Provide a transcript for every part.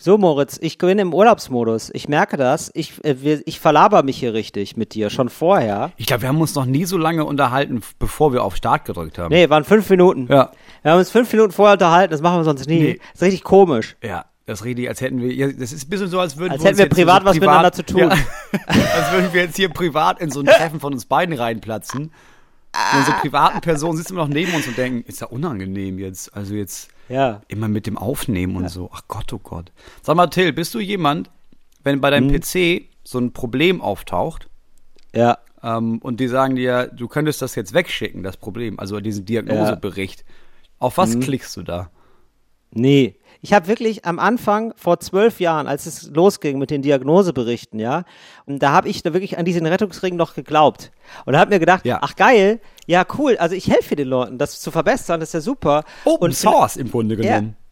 So, Moritz, ich bin im Urlaubsmodus. Ich merke das. Ich, äh, ich verlaber mich hier richtig mit dir, schon vorher. Ich glaube, wir haben uns noch nie so lange unterhalten, bevor wir auf Start gedrückt haben. Nee, waren fünf Minuten. Ja. Wir haben uns fünf Minuten vorher unterhalten, das machen wir sonst nie. Nee. Das ist richtig komisch. Ja, das ist richtig, als hätten wir, das ist ein bisschen so, als würden Als wir hätten wir privat so was miteinander zu tun. Ja, als würden wir jetzt hier privat in so ein Treffen von uns beiden reinplatzen. Und unsere privaten Personen sitzen immer noch neben uns und denken, ist ja unangenehm jetzt. Also jetzt Ja. immer mit dem Aufnehmen und so. Ach Gott, oh Gott. Sag mal, Till, bist du jemand, wenn bei Hm. deinem PC so ein Problem auftaucht Ja. ähm, und die sagen dir, du könntest das jetzt wegschicken, das Problem, also diesen Diagnosebericht. Auf was Hm. klickst du da? Nee. Ich habe wirklich am Anfang vor zwölf Jahren, als es losging mit den Diagnoseberichten, ja, und da habe ich da wirklich an diesen Rettungsring noch geglaubt. Und habe mir gedacht, Ja. ach geil, ja cool, also ich helfe den Leuten, das zu verbessern, das ist ja super. Open und Source im Grunde genommen. ja,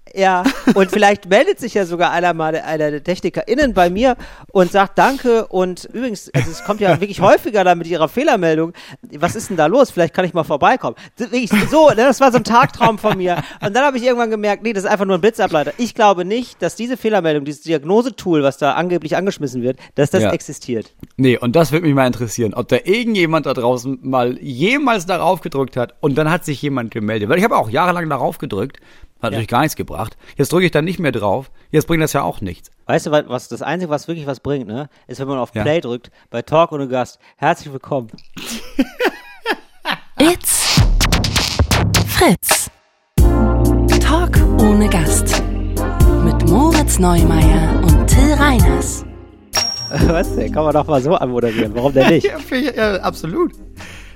und vielleicht meldet sich ja sogar einer mal, einer der TechnikerInnen bei mir und sagt Danke und übrigens, also es kommt ja wirklich häufiger da mit ihrer Fehlermeldung. Was ist denn da los? Vielleicht kann ich mal vorbeikommen. Wirklich so, ne, das war so ein Tagtraum von mir. Und dann habe ich irgendwann gemerkt, nee, das ist einfach nur ein Blitzableiter. Ich glaube nicht, dass diese Fehlermeldung, dieses Diagnosetool, was da angeblich angeschmissen wird, dass das Ja. existiert. Nee, und das würde mich mal interessieren, ob da irgendjemand da draußen mal jemals darauf gedrückt hat und dann hat sich jemand gemeldet. Weil ich habe auch jahrelang darauf gedrückt, hat natürlich gar nichts gebracht. Jetzt drücke ich da nicht mehr drauf. Jetzt bringt das ja auch nichts. Weißt du, was, das Einzige, was wirklich was bringt, ne, ist, wenn man auf Ja. Play drückt, bei Talk ohne Gast. Herzlich willkommen. It's Fritz. Talk ohne Gast. Mit Moritz Neumeier und Till Reiners. Was denn? Kann man doch mal so anmoderieren. Warum denn nicht? Ja, ja, absolut.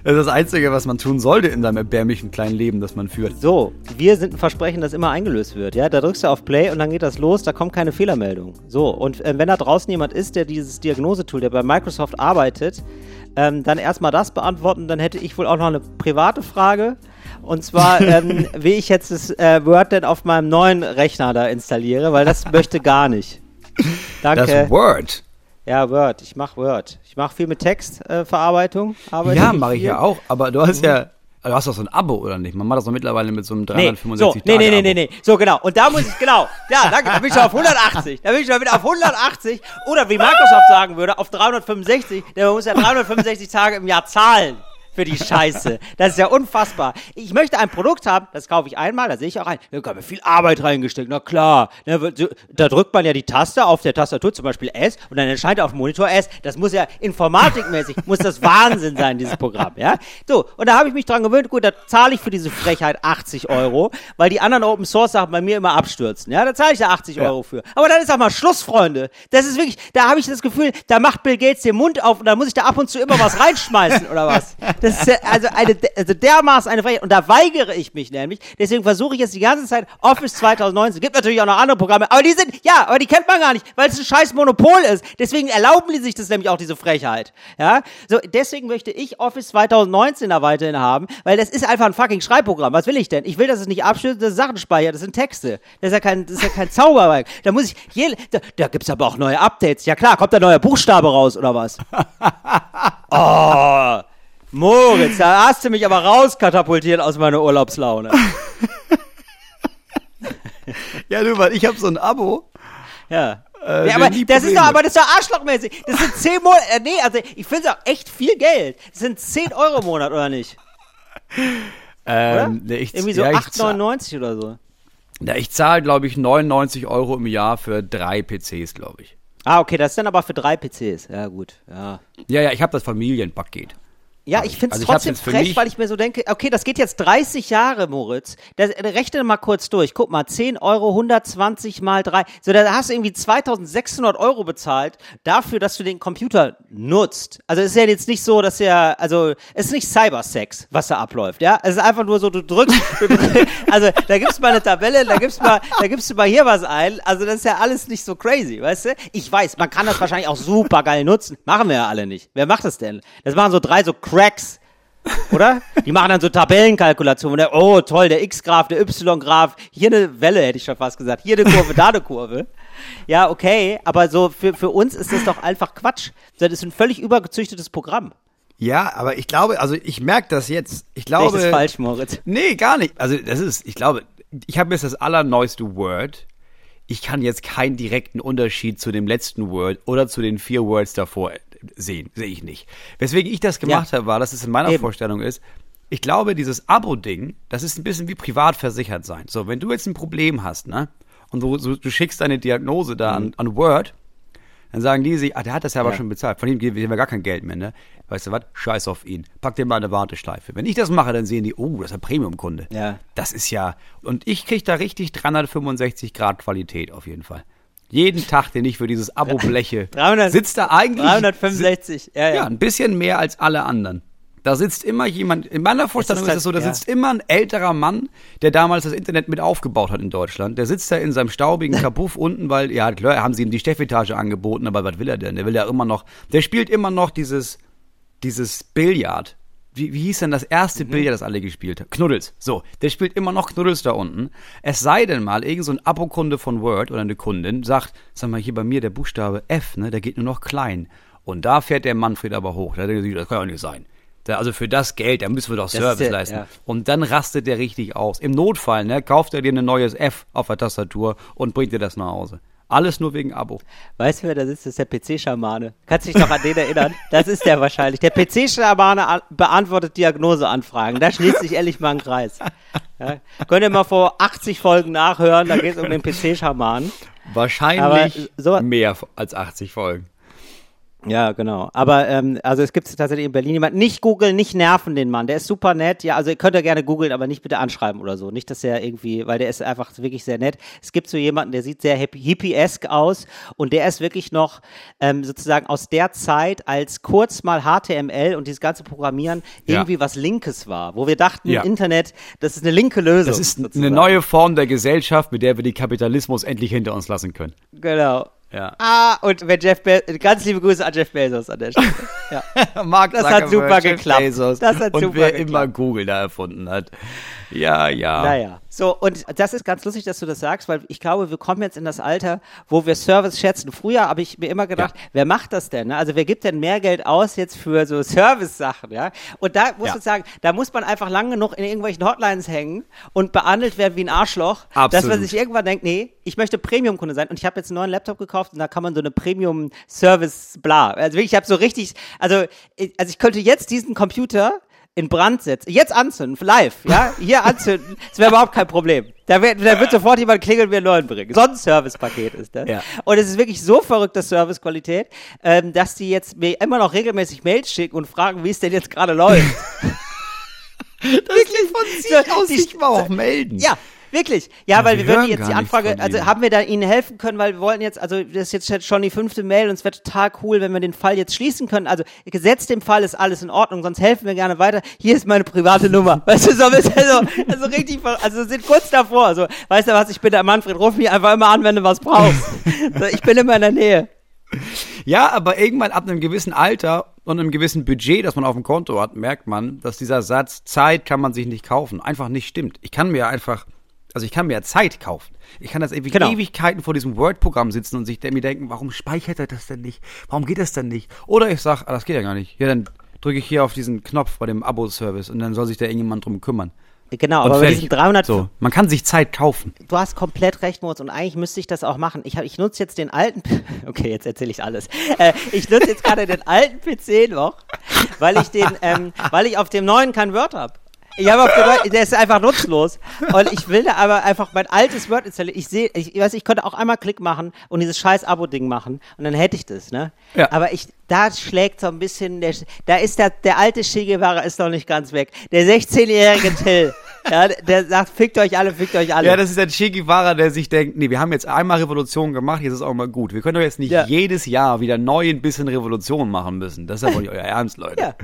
Das ist das Einzige, was man tun sollte in seinem erbärmlichen kleinen Leben, das man führt. So, wir sind ein Versprechen, das immer eingelöst wird. Ja, da drückst du auf Play und dann geht das los, da kommt keine Fehlermeldung. So, und äh, wenn da draußen jemand ist, der dieses Diagnosetool, der bei Microsoft arbeitet, ähm, dann erstmal das beantworten. Dann hätte ich wohl auch noch eine private Frage. Und zwar, ähm, wie ich jetzt das äh, Word denn auf meinem neuen Rechner da installiere, weil das möchte gar nicht. Danke. Das Word. Ja, Word. Ich mache Word. Ich mache viel mit Textverarbeitung. Äh, Ja, mache ich ja auch. Aber du hast ja, du hast doch so ein Abo, oder nicht? Man macht das doch mittlerweile mit so einem Nee, 365 so, nee, nee, nee, nee, nee. So, genau. Und da muss ich, genau. Ja, danke. Da bin ich schon auf 180. Da bin ich schon wieder auf 180. Oder wie Microsoft sagen würde, auf 365. Denn man muss ja 365 Tage im Jahr zahlen. Für die Scheiße. Das ist ja unfassbar. Ich möchte ein Produkt haben, das kaufe ich einmal, da sehe ich auch ein. Da habe ich viel Arbeit reingesteckt, na klar. Da drückt man ja die Taste auf der Tastatur, zum Beispiel S, und dann erscheint auf dem Monitor S. Das muss ja informatikmäßig, muss das Wahnsinn sein, dieses Programm, ja. So, und da habe ich mich dran gewöhnt, gut, da zahle ich für diese Frechheit 80 Euro, weil die anderen Open Source Sachen bei mir immer abstürzen, ja. Da zahle ich da 80 Euro für. Aber dann ist auch mal Schluss, Freunde. Das ist wirklich, da habe ich das Gefühl, da macht Bill Gates den Mund auf und da muss ich da ab und zu immer was reinschmeißen oder was. Das ist ja also eine, also dermaßen eine Frechheit. Und da weigere ich mich nämlich. Deswegen versuche ich jetzt die ganze Zeit Office 2019. Gibt natürlich auch noch andere Programme, aber die sind, ja, aber die kennt man gar nicht, weil es ein scheiß Monopol ist. Deswegen erlauben die sich das nämlich auch, diese Frechheit. Ja, so, deswegen möchte ich Office 2019 da weiterhin haben, weil das ist einfach ein fucking Schreibprogramm. Was will ich denn? Ich will, dass es nicht abstürzt, dass es Sachen speichert. Das sind Texte. Das ist ja kein, das ist ja kein Zauberwerk. Da muss ich, je, da, da gibt's aber auch neue Updates. Ja klar, kommt da neuer Buchstabe raus oder was? Oh, Moritz, da hast du mich aber rauskatapultiert aus meiner Urlaubslaune. Ja, du, weil ich habe so ein Abo. Ja. Äh, ja, aber das ist doch, aber das ist doch arschlochmäßig. Das sind 10 Monate, äh, nee, also ich finde es auch echt viel Geld. Das sind 10 Euro im Monat, oder nicht? Oder? Ähm, nee, ich, Irgendwie so ja, ich 8,99 oder so. Ja, ich zahle, glaube ich, 99 Euro im Jahr für drei PCs, glaube ich. Ah, okay, das ist dann aber für drei PCs. Ja, gut, ja. Ja, ja, ich habe das Familienpaket. Ja, ich finde es Also trotzdem frech, weil ich mir so denke, okay, das geht jetzt 30 Jahre, Moritz. Das, äh, rechne mal kurz durch. Guck mal, 10 Euro, 120 mal 3. So, da hast du irgendwie 2600 Euro bezahlt dafür, dass du den Computer nutzt. Also es ist ja jetzt nicht so, dass er, also es ist nicht Cybersex, was da abläuft, ja? Es ist einfach nur so, du drückst, du also da gibt's mal eine Tabelle, da gibt's mal, da gibst du mal hier was ein. Also das ist ja alles nicht so crazy, weißt du? Ich weiß, man kann das wahrscheinlich auch super geil nutzen. Machen wir ja alle nicht. Wer macht das denn? Das machen so drei so Cracks, oder? Die machen dann so Tabellenkalkulationen. Der, oh, toll, der X-Graph, der Y-Graph. Hier eine Welle, hätte ich schon fast gesagt. Hier eine Kurve, da eine Kurve. Ja, okay, aber so für, für uns ist das doch einfach Quatsch. Das ist ein völlig übergezüchtetes Programm. Ja, aber ich glaube, also ich merke das jetzt. Ich glaube. das falsch, Moritz? Nee, gar nicht. Also das ist, ich glaube, ich habe jetzt das allerneueste Word. ich kann jetzt keinen direkten Unterschied zu dem letzten Word oder zu den vier Words davor sehen. Sehe ich nicht. Weswegen ich das gemacht Ja. habe, war, dass es in meiner Eben. Vorstellung ist, ich glaube, dieses Abo-Ding, das ist ein bisschen wie privat versichert sein. So, wenn du jetzt ein Problem hast, ne? Und du, du, du schickst deine Diagnose da an, an Word, dann sagen die sich, ah, der hat das ja aber Ja. schon bezahlt. Von ihm geben wir gar kein Geld mehr, ne? Weißt du was? Scheiß auf ihn. Pack den mal eine Warteschleife. Wenn ich das mache, dann sehen die, oh, das ist ein Premium-Kunde. Ja. Das ist ja, und ich krieg da richtig 365 Grad Qualität auf jeden Fall. Jeden Tag, den ich für dieses Abo bleche, 300 sitzt da eigentlich 365, ja, ja. ja, ein bisschen mehr als alle anderen. Da sitzt immer jemand, in meiner Vorstellung ist halt- es so, da ja. sitzt immer ein älterer Mann, der damals das Internet mit aufgebaut hat in Deutschland. Der sitzt da in seinem staubigen Kabuff unten, weil, ja, klar, haben sie ihm die Steffetage angeboten, aber was will er denn? Der will ja immer noch, der spielt immer noch dieses, dieses Billard. Wie, wie hieß denn das erste Mhm. Billard, das alle gespielt haben? Knuddels. So, der spielt immer noch Knuddels da unten. Es sei denn mal, irgend so ein Abokunde von Word oder eine Kundin sagt, sag mal, hier bei mir der Buchstabe F, ne, der geht nur noch klein. Und da fährt der Manfred aber hoch. Da denkt er sich, das kann ja nicht sein. Da, also für das Geld, da müssen wir doch Service der- leisten. ja. Und dann rastet der richtig aus. Im Notfall, ne, kauft er dir ein neues F auf der Tastatur und bringt dir das nach Hause. Alles nur wegen Abo. Weißt du, wer da sitzt? Das ist der PC-Schamane. Kannst dich noch an den erinnern? Das ist der wahrscheinlich. Der PC-Schamane an- beantwortet Diagnoseanfragen. Da schließt sich ehrlich mal ein Kreis. Ja. Könnt ihr mal vor 80 Folgen nachhören, da geht es um den PC-Schamanen. Wahrscheinlich Aber so- mehr als 80 Folgen. Ja, genau. Aber ähm, also es gibt tatsächlich in Berlin jemanden. Nicht googeln, nicht nerven den Mann. Der ist super nett. Ja, also ihr könnt ja gerne googeln, aber nicht bitte anschreiben oder so. Nicht, dass er irgendwie, weil der ist einfach wirklich sehr nett. Es gibt so jemanden, der sieht sehr hippie- hippiesk aus und der ist wirklich noch ähm, sozusagen aus der Zeit, als kurz mal HTML und dieses ganze Programmieren Ja. irgendwie was Linkes war, wo wir dachten, Ja. Internet, das ist eine linke Lösung. Das ist sozusagen. eine neue Form der Gesellschaft, mit der wir den Kapitalismus endlich hinter uns lassen können. Genau. Ja. Ah, und wenn Jeff Be ganz liebe Grüße an Jeff Bezos an der Stelle. Ja. Mark Das hat super Jeff geklappt. Bezos Das hat und super wer geklappt. immer Google da erfunden hat. Ja, ja. Naja. So, und das ist ganz lustig, dass du das sagst, weil ich glaube, wir kommen jetzt in das Alter, wo wir Service schätzen. Früher habe ich mir immer gedacht, wer macht das denn? ne? Also wer gibt denn mehr Geld aus jetzt für so Service-Sachen, ja? Und da muss Ja. ich sagen, da muss man einfach lang genug in irgendwelchen Hotlines hängen und behandelt werden wie ein Arschloch, dass man Absolut. sich irgendwann denkt, nee, ich möchte Premium-Kunde sein. Und ich habe jetzt einen neuen Laptop gekauft und da kann man so eine Premium-Service-Bla. Also wirklich, ich habe so richtig, also, also ich könnte jetzt diesen Computer in Brand setzen, jetzt anzünden, live, ja, hier anzünden, das wäre überhaupt kein Problem. Da, wär, da wird sofort jemand klingeln und mir einen neuen bringen. So ein Servicepaket ist das. Ja. Und es ist wirklich so verrückte Servicequalität, ähm, dass die jetzt mir immer noch regelmäßig Mails schicken und fragen, wie es denn jetzt gerade läuft. Das wirklich von sich aus sich mal auch melden. Ja, wirklich. Ja, weil wir wir würden jetzt die Anfrage, also haben wir da Ihnen helfen können, weil wir wollten jetzt, also das ist jetzt schon die fünfte Mail und es wäre total cool, wenn wir den Fall jetzt schließen können. Also gesetzt dem Fall ist alles in Ordnung, sonst helfen wir gerne weiter. Hier ist meine private Nummer. Weißt du, so also, also richtig, ver- also sind kurz davor. Also, weißt du was, ich bin der Manfred, ruf mich einfach immer an, wenn du was brauchst. So, ich bin immer in der Nähe. Ja, aber irgendwann ab einem gewissen Alter und einem gewissen Budget, das man auf dem Konto hat, merkt man, dass dieser Satz Zeit kann man sich nicht kaufen einfach nicht stimmt. Ich kann mir einfach, also ich kann mir Zeit kaufen. Ich kann das ewig, Genau. Ewigkeiten vor diesem Word-Programm sitzen und sich mir denken, warum speichert er das denn nicht? Warum geht das denn nicht? Oder ich sag, ah, das geht ja gar nicht. Ja, dann drücke ich hier auf diesen Knopf bei dem Abo-Service und dann soll sich da irgendjemand drum kümmern. Genau, Und aber bei fertig. diesen 300, So, man kann sich Zeit kaufen. Du hast komplett recht, Moritz, und eigentlich müsste ich das auch machen. Ich, hab- ich nutze jetzt den alten, okay, jetzt erzähle ich alles. Äh, ich nutze jetzt gerade den alten PC noch, weil ich den, ähm, weil ich auf dem neuen kein Word habe. Ich habe auf dem neuen, der ist einfach nutzlos. Und ich will da aber einfach mein altes Word installieren. Ich sehe, ich weiß, ich könnte auch einmal Klick machen und dieses scheiß Abo-Ding machen und dann hätte ich das, ne? Ja. Aber ich, da schlägt so ein bisschen, der, da ist der, der alte Che Guevara ist noch nicht ganz weg. Der 16-jährige Till, ja, der sagt, fickt euch alle, fickt euch alle. Ja, das ist der Che Guevara, der sich denkt, nee, wir haben jetzt einmal Revolution gemacht, jetzt ist auch mal gut. Wir können doch jetzt nicht Ja. jedes Jahr wieder neu ein bisschen Revolution machen müssen. Das ist ja wohl nicht euer Ernst, Leute. Ja.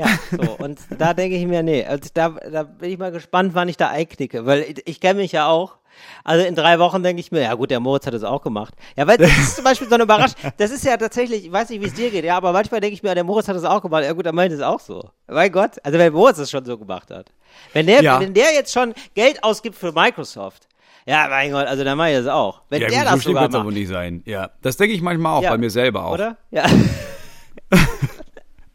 Ja, so. Und da denke ich mir, nee, also da, da bin ich mal gespannt, wann ich da einknicke, weil ich, ich kenne mich ja auch. Also in drei Wochen denke ich mir, ja gut, der Moritz hat es auch gemacht. Ja, weil das ist zum Beispiel so eine Überraschung. Das ist ja tatsächlich, ich weiß nicht, wie es dir geht, ja, aber manchmal denke ich mir, der Moritz hat es auch gemacht. Ja gut, dann meint es auch so. Mein Gott, also wenn Moritz es schon so gemacht hat. Wenn der, Ja. wenn der jetzt schon Geld ausgibt für Microsoft, ja, mein Gott, also dann mache ich das auch. Wenn Ja, der gut, so das schlimm sogar wird's aber macht, nicht sein. Ja, das denke ich manchmal auch Ja. bei mir selber auch. oder? Ja.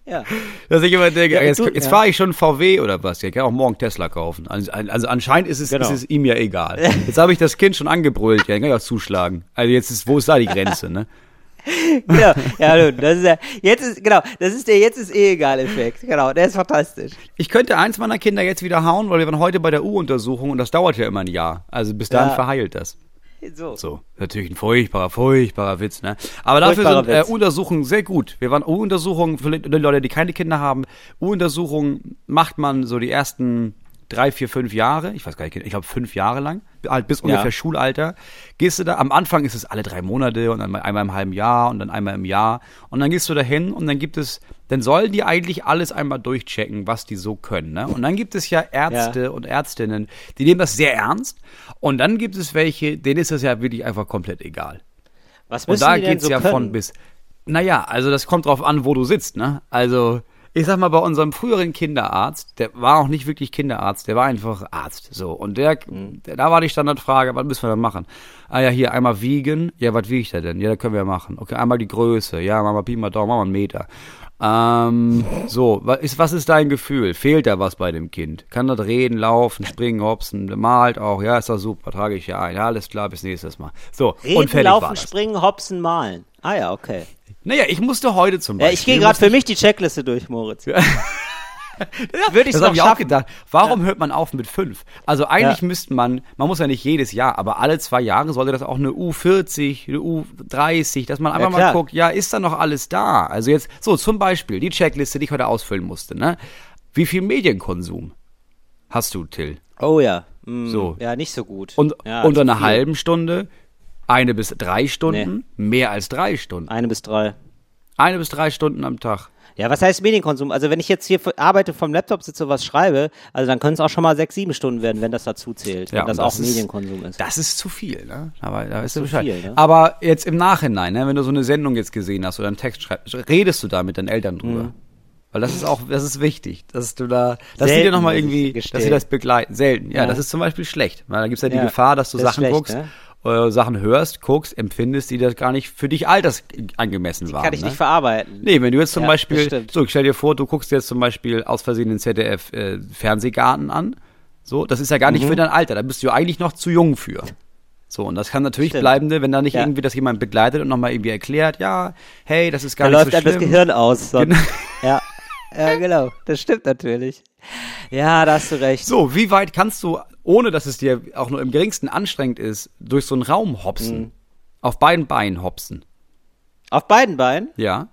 Ja. Dass ich immer denke, Ja, jetzt, du- jetzt ja. fahre ich schon VW oder was? Ich kann auch morgen Tesla kaufen. Also, also anscheinend ist es, Genau. ist es ihm ja egal. Jetzt habe ich das Kind schon angebrüllt, ja, dann kann ich auch zuschlagen. Also jetzt ist, wo ist da die Grenze, ne? genau. Ja, nun, das ist ja, jetzt ist, genau, das ist der Jetzt ist eh egal Effekt. Genau, der ist fantastisch. Ich könnte eins meiner Kinder jetzt wieder hauen, weil wir waren heute bei der U-Untersuchung und das dauert ja immer ein Jahr. Also bis dahin Ja. verheilt das. So. So, natürlich ein furchtbarer, furchtbarer Witz, ne? Aber dafür Furchtbarer sind äh, Witz. U-Untersuchungen sehr gut. Wir waren U-Untersuchungen für Leute, die keine Kinder haben. U-Untersuchungen macht man so die ersten drei, vier, fünf Jahre. Ich weiß gar nicht, ich glaube fünf Jahre lang. Halt bis ungefähr Schulalter. Gehst du da, am Anfang ist es alle drei Monate und dann mal einmal im halben Jahr und dann einmal im Jahr. Und dann gehst du da hin und dann gibt es, dann sollen die eigentlich alles einmal durchchecken, was die so können, ne? Und dann gibt es ja Ärzte und Ärztinnen, die nehmen das sehr ernst. Und dann gibt es welche, denen ist das ja wirklich einfach komplett egal. Was Und müssen da die denn geht's so ja können? von bis. Naja, also das kommt drauf an, wo du sitzt, ne? Also, ich sag mal, bei unserem früheren Kinderarzt, der war auch nicht wirklich Kinderarzt, der war einfach Arzt. So. Und der, Mhm. der da war die Standardfrage, was müssen wir da machen? Ah ja, hier einmal wiegen. Ja, was wiegt er denn? Ja, das können wir machen. Okay, einmal die Größe. Ja, machen wir Pi mal Daumen, machen wir einen Meter. Ähm, so, was ist, was ist dein Gefühl? Fehlt da was bei dem Kind? Kann das reden, laufen, springen, hopsen, malt auch? Ja, ist doch super, trage ich ja ein. Ja, alles klar, bis nächstes Mal. So, Reden, und fertig laufen, springen, hopsen, malen. Ah ja, okay. Naja, ich musste heute zum Ja, Beispiel. ich gehe gerade für mich die Checkliste durch, Moritz. Würde ich Das habe ich auch gedacht. Warum hört man auf mit fünf? Also eigentlich Ja. müsste man, man muss ja nicht jedes Jahr, aber alle zwei Jahre sollte das auch eine U40, eine U30, dass man einfach mal klar. guckt, ja, ist da noch alles da? Also jetzt, so zum Beispiel, die Checkliste, die ich heute ausfüllen musste, ne? Wie viel Medienkonsum hast du, Till? Oh ja. Mm, So. Ja, nicht so gut. Und ja, unter einer viel. halben Stunde, eine bis drei Stunden, mehr als drei Stunden. Eine bis drei. Eine bis drei Stunden am Tag. Ja, was heißt Medienkonsum? Also wenn ich jetzt hier arbeite, vom Laptop sitze und was schreibe, also dann können es auch schon mal sechs, sieben Stunden werden, wenn das dazu zählt. wenn das und auch ist- Medienkonsum ist. Das ist zu viel, ne? Aber da weißt du Bescheid. viel, ne? Aber jetzt im Nachhinein, ne, wenn du so eine Sendung jetzt gesehen hast oder einen Text schreibst, redest du da mit deinen Eltern drüber? Mhm. Weil das ist auch, das ist wichtig, dass du da, dass sie dir nochmal irgendwie, dass sie das begleiten. Selten. Ja, Ja. das ist zum Beispiel schlecht. Weil da gibt's ja die Ja, Gefahr, dass du das ist Sachen schlecht, guckst, ne? Äh, Sachen hörst, guckst, empfindest, die das gar nicht für dich altersangemessen waren. Kann ich ne? nicht verarbeiten. Nee, wenn du jetzt zum Ja, Beispiel, so, stell dir vor, du guckst jetzt zum Beispiel aus Versehen den ZDF äh, Fernsehgarten an. So, das ist ja gar Mhm. nicht für dein Alter, da bist du eigentlich noch zu jung für. So, und das kann natürlich Stimmt. bleibende, wenn da nicht Ja. irgendwie das jemand begleitet und nochmal irgendwie erklärt, ja, hey, das ist Da gar läuft nicht so einem das schlimm. Gehirn aus. sonst. Genau. Ja. ja, genau. Das stimmt natürlich. Ja, da hast du recht. So, wie weit kannst du, ohne dass es dir auch nur im geringsten anstrengend ist, durch so einen Raum hopsen? Mhm. Auf beiden Beinen hopsen? Auf beiden Beinen? Ja.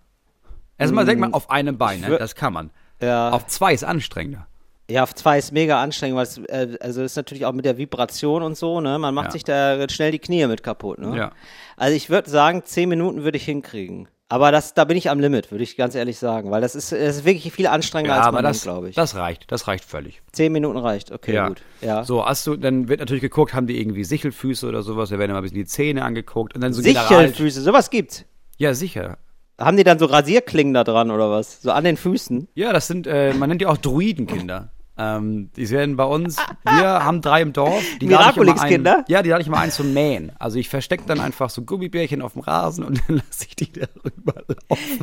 Erstmal denk mal auf einem Bein, ne? das kann man. Ja. Auf zwei ist anstrengender. Ja, auf zwei ist mega anstrengend, weil es, äh, also ist natürlich auch mit der Vibration und so, ne? Man macht Ja. sich da schnell die Knie mit kaputt, ne? Ja. Also ich würde sagen, zehn Minuten würde ich hinkriegen. Aber das, da bin ich am Limit, würde ich ganz ehrlich sagen, weil das ist, das ist wirklich viel anstrengender als aber man das, glaube ich. das reicht, das reicht völlig. Zehn Minuten reicht, okay, Ja. gut. Ja. So, hast du, dann wird natürlich geguckt, haben die irgendwie Sichelfüße oder sowas, da werden immer ein bisschen die Zähne angeguckt und dann so Sichelfüße, sowas gibt's. Ja, sicher. Haben die dann so Rasierklingen da dran oder was? So an den Füßen? Ja, das sind, äh, man nennt die auch Druidenkinder. Ähm, die werden bei uns, wir haben drei im Dorf. Die Miraculix-Kinder? Ja, die lade ich mal ein zum Mähen. Also ich verstecke dann einfach so Gummibärchen auf dem Rasen und dann lasse ich die darüber laufen.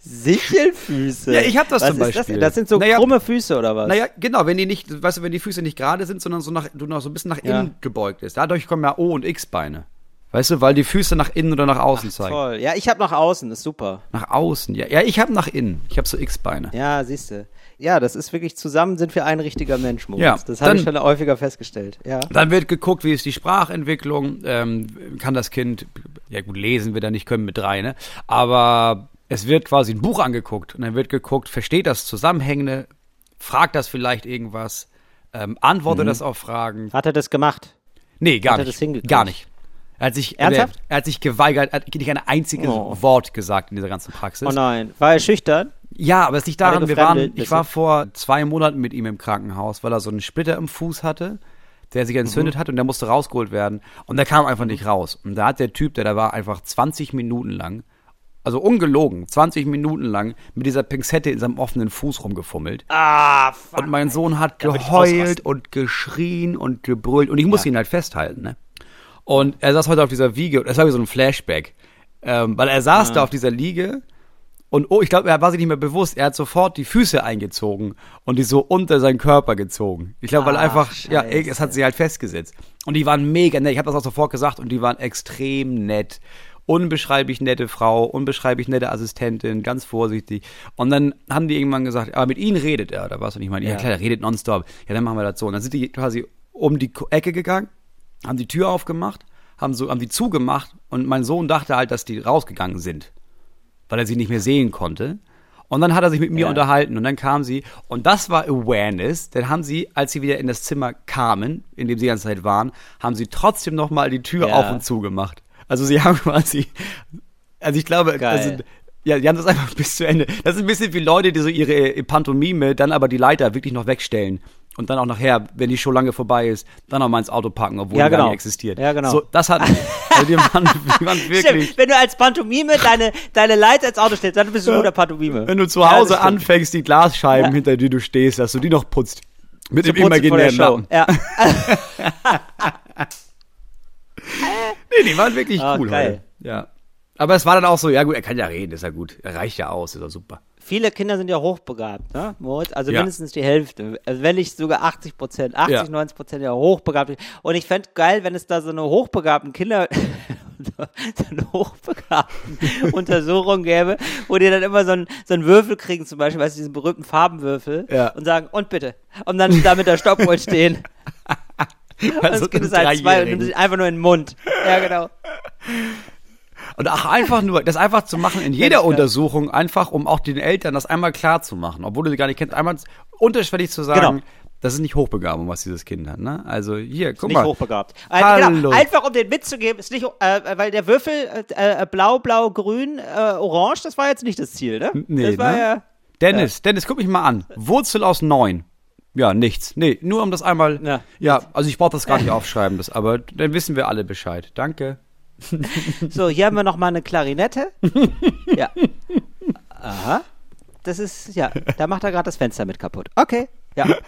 Sichelfüße? Ja, ich hab das was zum ist Das, Beispiel. das sind so Naja, krumme Füße oder was? Naja, genau, wenn die nicht, weißt du, wenn die Füße nicht gerade sind, sondern so nach, du noch so ein bisschen nach Ja. innen gebeugt ist. Dadurch kommen ja O- und X-Beine. Weißt du, weil die Füße nach innen oder nach außen zeigen. Toll. Ja, ich habe nach außen, ist super. Nach außen, ja. Ja, ich habe nach innen. Ich habe so X-Beine. Ja, siehst du. Ja, das ist wirklich zusammen sind wir ein richtiger Mensch, Moritz. Ja, das habe ich schon häufiger festgestellt. Ja. Dann wird geguckt, wie ist die Sprachentwicklung. Ähm, kann das Kind, ja gut, lesen wird er nicht können mit drei, ne? Aber es wird quasi ein Buch angeguckt und dann wird geguckt, versteht das Zusammenhängende, fragt das vielleicht irgendwas, ähm, antwortet Mhm. das auf Fragen. Hat er das gemacht? Nee, gar Hat er nicht. das hingekriegt? Gar nicht. Er hat sich, Ernsthaft? Er, er hat sich geweigert, er hat nicht ein einziges Oh. Wort gesagt in dieser ganzen Praxis. Oh nein. War er schüchtern? Ja, aber es liegt daran, wir waren, ich war vor zwei Monaten mit ihm im Krankenhaus, weil er so einen Splitter im Fuß hatte, der sich entzündet Mhm. hat und der musste rausgeholt werden. Und der kam einfach nicht raus. Und da hat der Typ, der da war, einfach 20 Minuten lang, also ungelogen, 20 Minuten lang mit dieser Pinzette in seinem offenen Fuß rumgefummelt. Ah, fuck. Und mein Sohn hat geheult und geschrien und gebrüllt. Und ich musste ihn halt festhalten, ne? Und er saß heute auf dieser Wiege, das war wie so ein Flashback. Ähm, weil er saß Ah. da auf dieser Liege Und oh, ich glaube, er war sich nicht mehr bewusst. Er hat sofort die Füße eingezogen und die so unter seinen Körper gezogen. Ich glaube, weil Ach, einfach, ja, Scheiße. es hat sie halt festgesetzt. Und die waren mega nett. Ich habe das auch sofort gesagt und die waren extrem nett. Unbeschreiblich nette Frau, unbeschreiblich nette Assistentin, ganz vorsichtig. Und dann haben die irgendwann gesagt, aber mit ihnen redet er. Da warst du nicht mal, ja, Ja. klar, der redet nonstop. Ja, dann machen wir das so. Und dann sind die quasi um die Ecke gegangen, haben die Tür aufgemacht, haben so, haben die zugemacht und mein Sohn dachte halt, dass die rausgegangen sind weil er sie nicht mehr sehen konnte. Und dann hat er sich mit mir Ja. unterhalten und dann kam sie und das war Awareness. Dann haben sie, als sie wieder in das Zimmer kamen, in dem sie die ganze Zeit waren, haben sie trotzdem noch mal die Tür Ja. auf und zu gemacht. Also sie haben quasi, also ich glaube, sind, ja, die haben das einfach bis zu Ende. Das ist ein bisschen wie Leute, die so ihre Pantomime dann aber die Leiter wirklich noch wegstellen. Und dann auch nachher, wenn die Show lange vorbei ist, dann noch mal ins Auto packen, obwohl Ja, die gar genau. nicht existiert. Ja, genau. So, das die. Also die waren, die waren wirklich. Stimmt, wenn du als Pantomime deine, deine Leiter ins Auto stellst, dann bist du ein guter Pantomime. Wenn du zu Ja, Hause stimmt. anfängst, die Glasscheiben, Ja. hinter die du stehst, dass du die noch putzt. Mit Zu dem der imaginären. Lappen. Ja. Nee, die waren wirklich Ah, cool. Ja. Aber es war dann auch so, ja gut, er kann ja reden, ist ja gut. Er reicht ja aus, ist ja super. Viele Kinder sind ja hochbegabt, ne, Moritz? Also Ja. mindestens die Hälfte. Also wenn nicht sogar 80 Prozent, 80, Ja. 90 Prozent ja hochbegabt. Und ich fände geil, wenn es da so eine hochbegabten Kinder, so eine hochbegabten Untersuchung gäbe, wo die dann immer so einen, so einen Würfel kriegen, zum Beispiel, weißt du, diesen berühmten Farbenwürfel, Ja. und sagen, und bitte. Und dann da mit der Stoppuhr stehen. Und Also Kind einem ist halt zwei und nimmt sich einfach nur in den Mund. Ja, genau. Und auch einfach nur, das einfach zu machen in jeder. Untersuchung, einfach um auch den Eltern das einmal klar zu machen, obwohl du sie gar nicht kennst, einmal unterschwellig zu sagen, Genau. das ist nicht Hochbegabung, was dieses Kind hat, ne? Also hier, guck nicht mal. hochbegabt. Äh, Hallo. genau, einfach um den mitzugeben, ist nicht, äh, weil der Würfel äh, äh, blau, blau, grün, äh, orange, das war jetzt nicht das Ziel, ne? Nee, das war ne? ja, Dennis, Dennis, guck mich mal an. Wurzel aus neun. Ja, nichts. Nee, nur um das einmal. Ja. Ja, also ich brauche das gar nicht aufschreiben, das, aber dann wissen wir alle Bescheid. Danke. So, hier haben wir noch mal eine Klarinette. ja. Aha. Das ist, ja, da macht er gerade das Fenster mit kaputt. Okay, ja. Müssen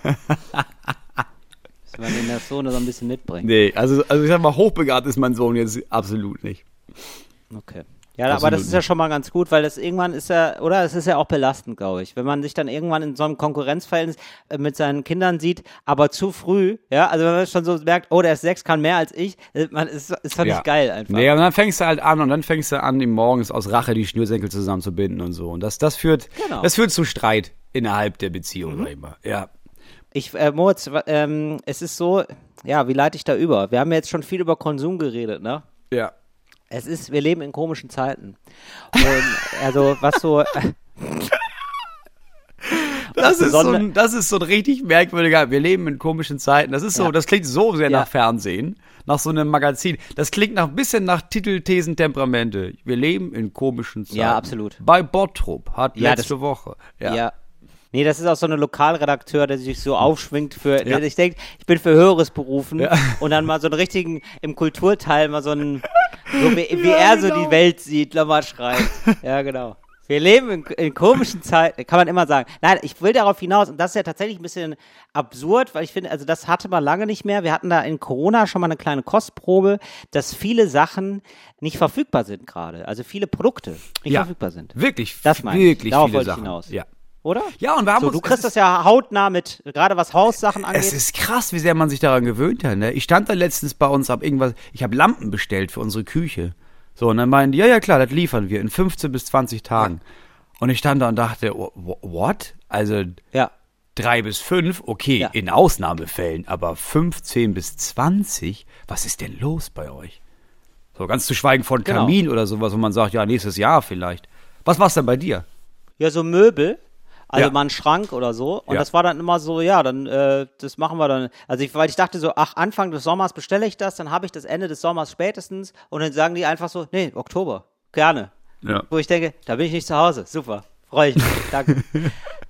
wir den das so noch so ein bisschen mitbringen. Nee, also, also ich sag mal, hochbegabt ist mein Sohn jetzt absolut nicht. Okay. Ja, aber Absolut das ist ja schon mal ganz gut, weil das irgendwann ist ja, oder? Es ist ja auch belastend, glaube ich. Wenn man sich dann irgendwann in so einem Konkurrenzverhältnis äh, mit seinen Kindern sieht, aber zu früh, ja, also wenn man schon so merkt, oh, der ist sechs, kann mehr als ich, äh, man ist, ist doch nicht geil einfach. Nee, und dann fängst du halt an und dann fängst du an, ihm morgens aus Rache die Schnürsenkel zusammenzubinden und so. Und das, das führt, Genau. Mhm. das führt zu Streit innerhalb der Beziehung, sag ich mal. Ja. Ich, äh, Moritz, ähm, es ist so, ja, wie leite ich da über? Wir haben jetzt schon viel über Konsum geredet, ne? Ja. Es ist, wir leben in komischen Zeiten. Und also, was so, Das ist, so ein, das ist so ein richtig merkwürdiger, wir leben in komischen Zeiten. Das ist so, Ja. das klingt so sehr Ja. nach Fernsehen, nach so einem Magazin. Das klingt nach ein bisschen nach Titel, Thesen, Temperamente. Wir leben in komischen Zeiten. Ja, absolut. Bei Bottrop hat Ja, letzte das- Woche. ja. Nee, das ist auch so eine Lokalredakteur, der sich so aufschwingt für, Ja. der sich denkt, ich bin für Höheres berufen Ja. und dann mal so einen richtigen, im Kulturteil mal so einen, so wie, wie er so genau. die Welt sieht, nochmal schreibt. Ja, genau. Wir leben in, in komischen Zeiten, kann man immer sagen. Nein, ich will darauf hinaus, und das ist ja tatsächlich ein bisschen absurd, weil ich finde, also das hatte man lange nicht mehr. Wir hatten da in Corona schon mal eine kleine Kostprobe, dass viele Sachen nicht verfügbar sind gerade. Also viele Produkte nicht Ja. verfügbar sind. Wirklich, Das meine ich. wirklich Darauf viele wollte ich Sachen. hinaus. Ja. Oder? Ja, und wir haben So, uns, du kriegst das ja hautnah mit, gerade was Haussachen angeht. Es ist krass, wie sehr man sich daran gewöhnt hat. Ne? Ich stand da letztens bei uns, hab irgendwas, ich habe Lampen bestellt für unsere Küche. So, und dann meinen die, ja, ja klar, das liefern wir in 15 bis 20 Tagen. Und ich stand da und dachte, wh- wh- what? Also ja. drei bis fünf, okay, Ja. in Ausnahmefällen, aber 15 bis 20, was ist denn los bei euch? So, ganz zu schweigen von Genau. Kamin oder sowas, wo man sagt, ja, nächstes Jahr vielleicht. Was war's denn bei dir? Ja, so Möbel. Also Ja. mal ein Schrank oder so. Und Ja. das war dann immer so, ja, dann, äh, das machen wir dann. Also ich, weil ich dachte so, ach, Anfang des Sommers bestelle ich das, dann habe ich das Ende des Sommers spätestens. Und dann sagen die einfach so, nee, Oktober. Gerne. Ja. Wo ich denke, da bin ich nicht zu Hause. Super. Freue ich mich. Danke.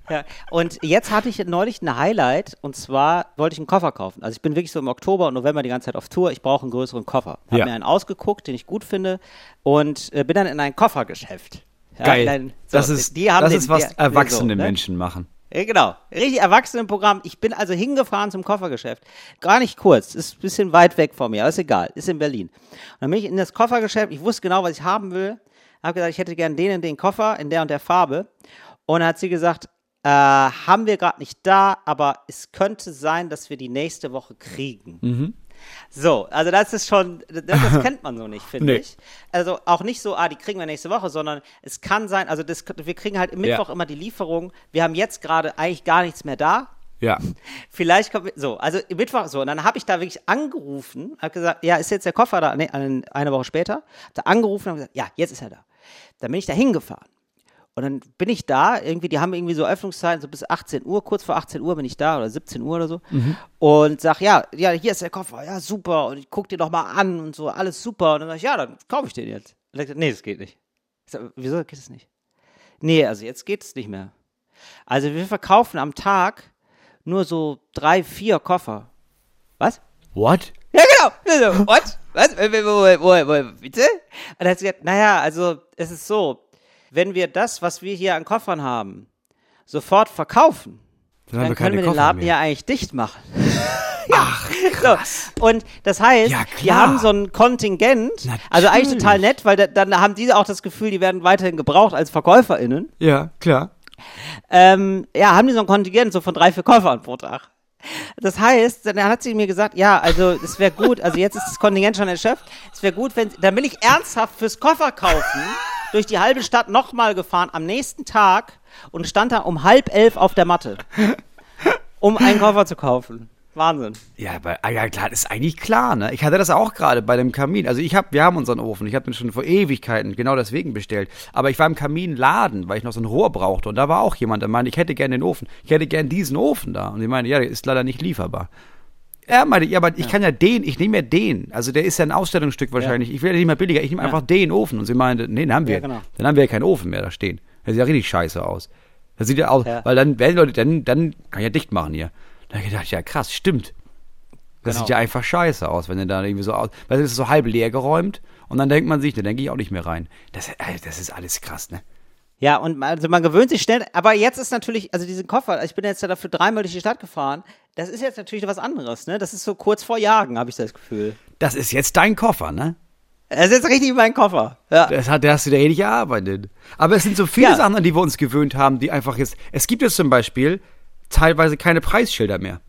ja. Und jetzt hatte ich neulich ein Highlight und zwar wollte ich einen Koffer kaufen. Also ich bin wirklich so im Oktober und November die ganze Zeit auf Tour. Ich brauche einen größeren Koffer. Habe Ja. mir einen ausgeguckt, den ich gut finde und äh, bin dann in ein Koffergeschäft. Ja, Geil. in ein- so, das ist, die haben das den- ist was der- erwachsene so, ne? Menschen machen. Ja, genau. Richtig Erwachsenenprogramm. Ich bin also hingefahren zum Koffergeschäft. Gar nicht kurz. Ist ein bisschen weit weg von mir, aber ist egal. Ist in Berlin. Und dann bin ich in das Koffergeschäft. Ich wusste genau, was ich haben will. Habe gesagt, ich hätte gern den und den Koffer in der und der Farbe. Und dann hat sie gesagt, äh, haben wir gerade nicht da, aber es könnte sein, dass wir die nächste Woche kriegen. So, also das ist schon, das, das kennt man so nicht, finde Nee. ich. Also auch nicht so, ah, die kriegen wir nächste Woche, sondern es kann sein, also das, wir kriegen halt im Ja. Mittwoch immer die Lieferung. Wir haben jetzt gerade eigentlich gar nichts mehr da. Ja. Vielleicht kommt so, also im Mittwoch so. Und dann habe ich da wirklich angerufen, habe gesagt, ja, ist jetzt der Koffer da? Nee, ein- eine Woche später. Hab da angerufen und gesagt, ja, jetzt ist er da. Dann bin ich da hingefahren. Und dann bin ich da, irgendwie, die haben irgendwie so Öffnungszeiten, so bis 18 Uhr, kurz vor 18 Uhr bin ich da oder 17 Uhr oder so. Und sag, ja, ja, hier ist der Koffer, ja, super. Und ich guck dir doch mal an und so, alles super. Und dann sag ich, ja, dann kaufe ich den jetzt. Und er sagt, nee, das geht nicht. Ich sag, wieso geht es nicht? Nee, also jetzt geht es nicht mehr. Also wir verkaufen am Tag nur so drei, vier Koffer. Was? What? Ja, genau. Also, What? Was? Bitte? Und dann hat sie gesagt, naja, also es ist so, wenn wir das, was wir hier an Koffern haben, sofort verkaufen, Dann, dann können wir den Laden ja eigentlich dicht machen. Ach, krass. So. Und das heißt, Ja, die haben so ein Kontingent, also eigentlich Natürlich. total nett, weil da, dann haben die auch das Gefühl, die werden weiterhin gebraucht als VerkäuferInnen. Ja, klar. ähm, ja, haben die so ein Kontingent so von drei, vier Käufern pro Tag. Das heißt, dann hat sie mir gesagt, ja, also es wäre gut, also jetzt ist das Kontingent schon erschöpft, es wäre gut, wenn, dann bin ich ernsthaft fürs Koffer kaufen durch die halbe Stadt nochmal gefahren am nächsten Tag und stand da um halb elf auf der Matte, um einen Koffer zu kaufen. Wahnsinn. Ja, aber, ah, ja, klar, das ist eigentlich klar, ne? Ich hatte das auch gerade bei dem Kamin. Also ich hab, wir haben unseren Ofen. Ich habe den schon vor Ewigkeiten genau deswegen bestellt. Aber ich war im Kaminladen, weil ich noch so ein Rohr brauchte. Und da war auch jemand, der meinte, ich hätte gerne den Ofen. Ich hätte gerne diesen Ofen da. Und ich meinte, ja, der ist leider nicht lieferbar. Er meinte, ja, aber ich kann ja den, ich nehme ja den. Also der ist ja ein Ausstellungsstück wahrscheinlich. Ich will ja nicht mehr billiger, ich nehme einfach den Ofen. Und sie meinte, nee, den haben wir. Ja, genau. Dann haben wir ja keinen Ofen mehr da stehen. Das sieht ja richtig scheiße aus. Das sieht ja aus, Ja. weil dann werden Leute, dann, dann kann ich ja dicht machen hier. Da hab ich gedacht, ja krass, stimmt. Das Genau. sieht ja einfach scheiße aus, wenn du da irgendwie so aus. Weil das ist so halb leer geräumt und dann denkt man sich, da denke ich auch nicht mehr rein. Das, äh, das ist alles krass, ne? Ja, und man- also man gewöhnt sich schnell, aber jetzt ist natürlich, also diesen Koffer, ich bin jetzt ja dafür dreimal durch die Stadt gefahren, das ist jetzt natürlich was anderes, ne? Das ist so kurz vor Jagen, habe ich das Gefühl. Das ist jetzt dein Koffer, ne? Das ist jetzt richtig mein Koffer. Ja. Das hat, da hast du dir richtig erarbeitet. Aber es sind so viele Ja. Sachen, an die wir uns gewöhnt haben, die einfach jetzt. Es gibt jetzt zum Beispiel teilweise keine Preisschilder mehr.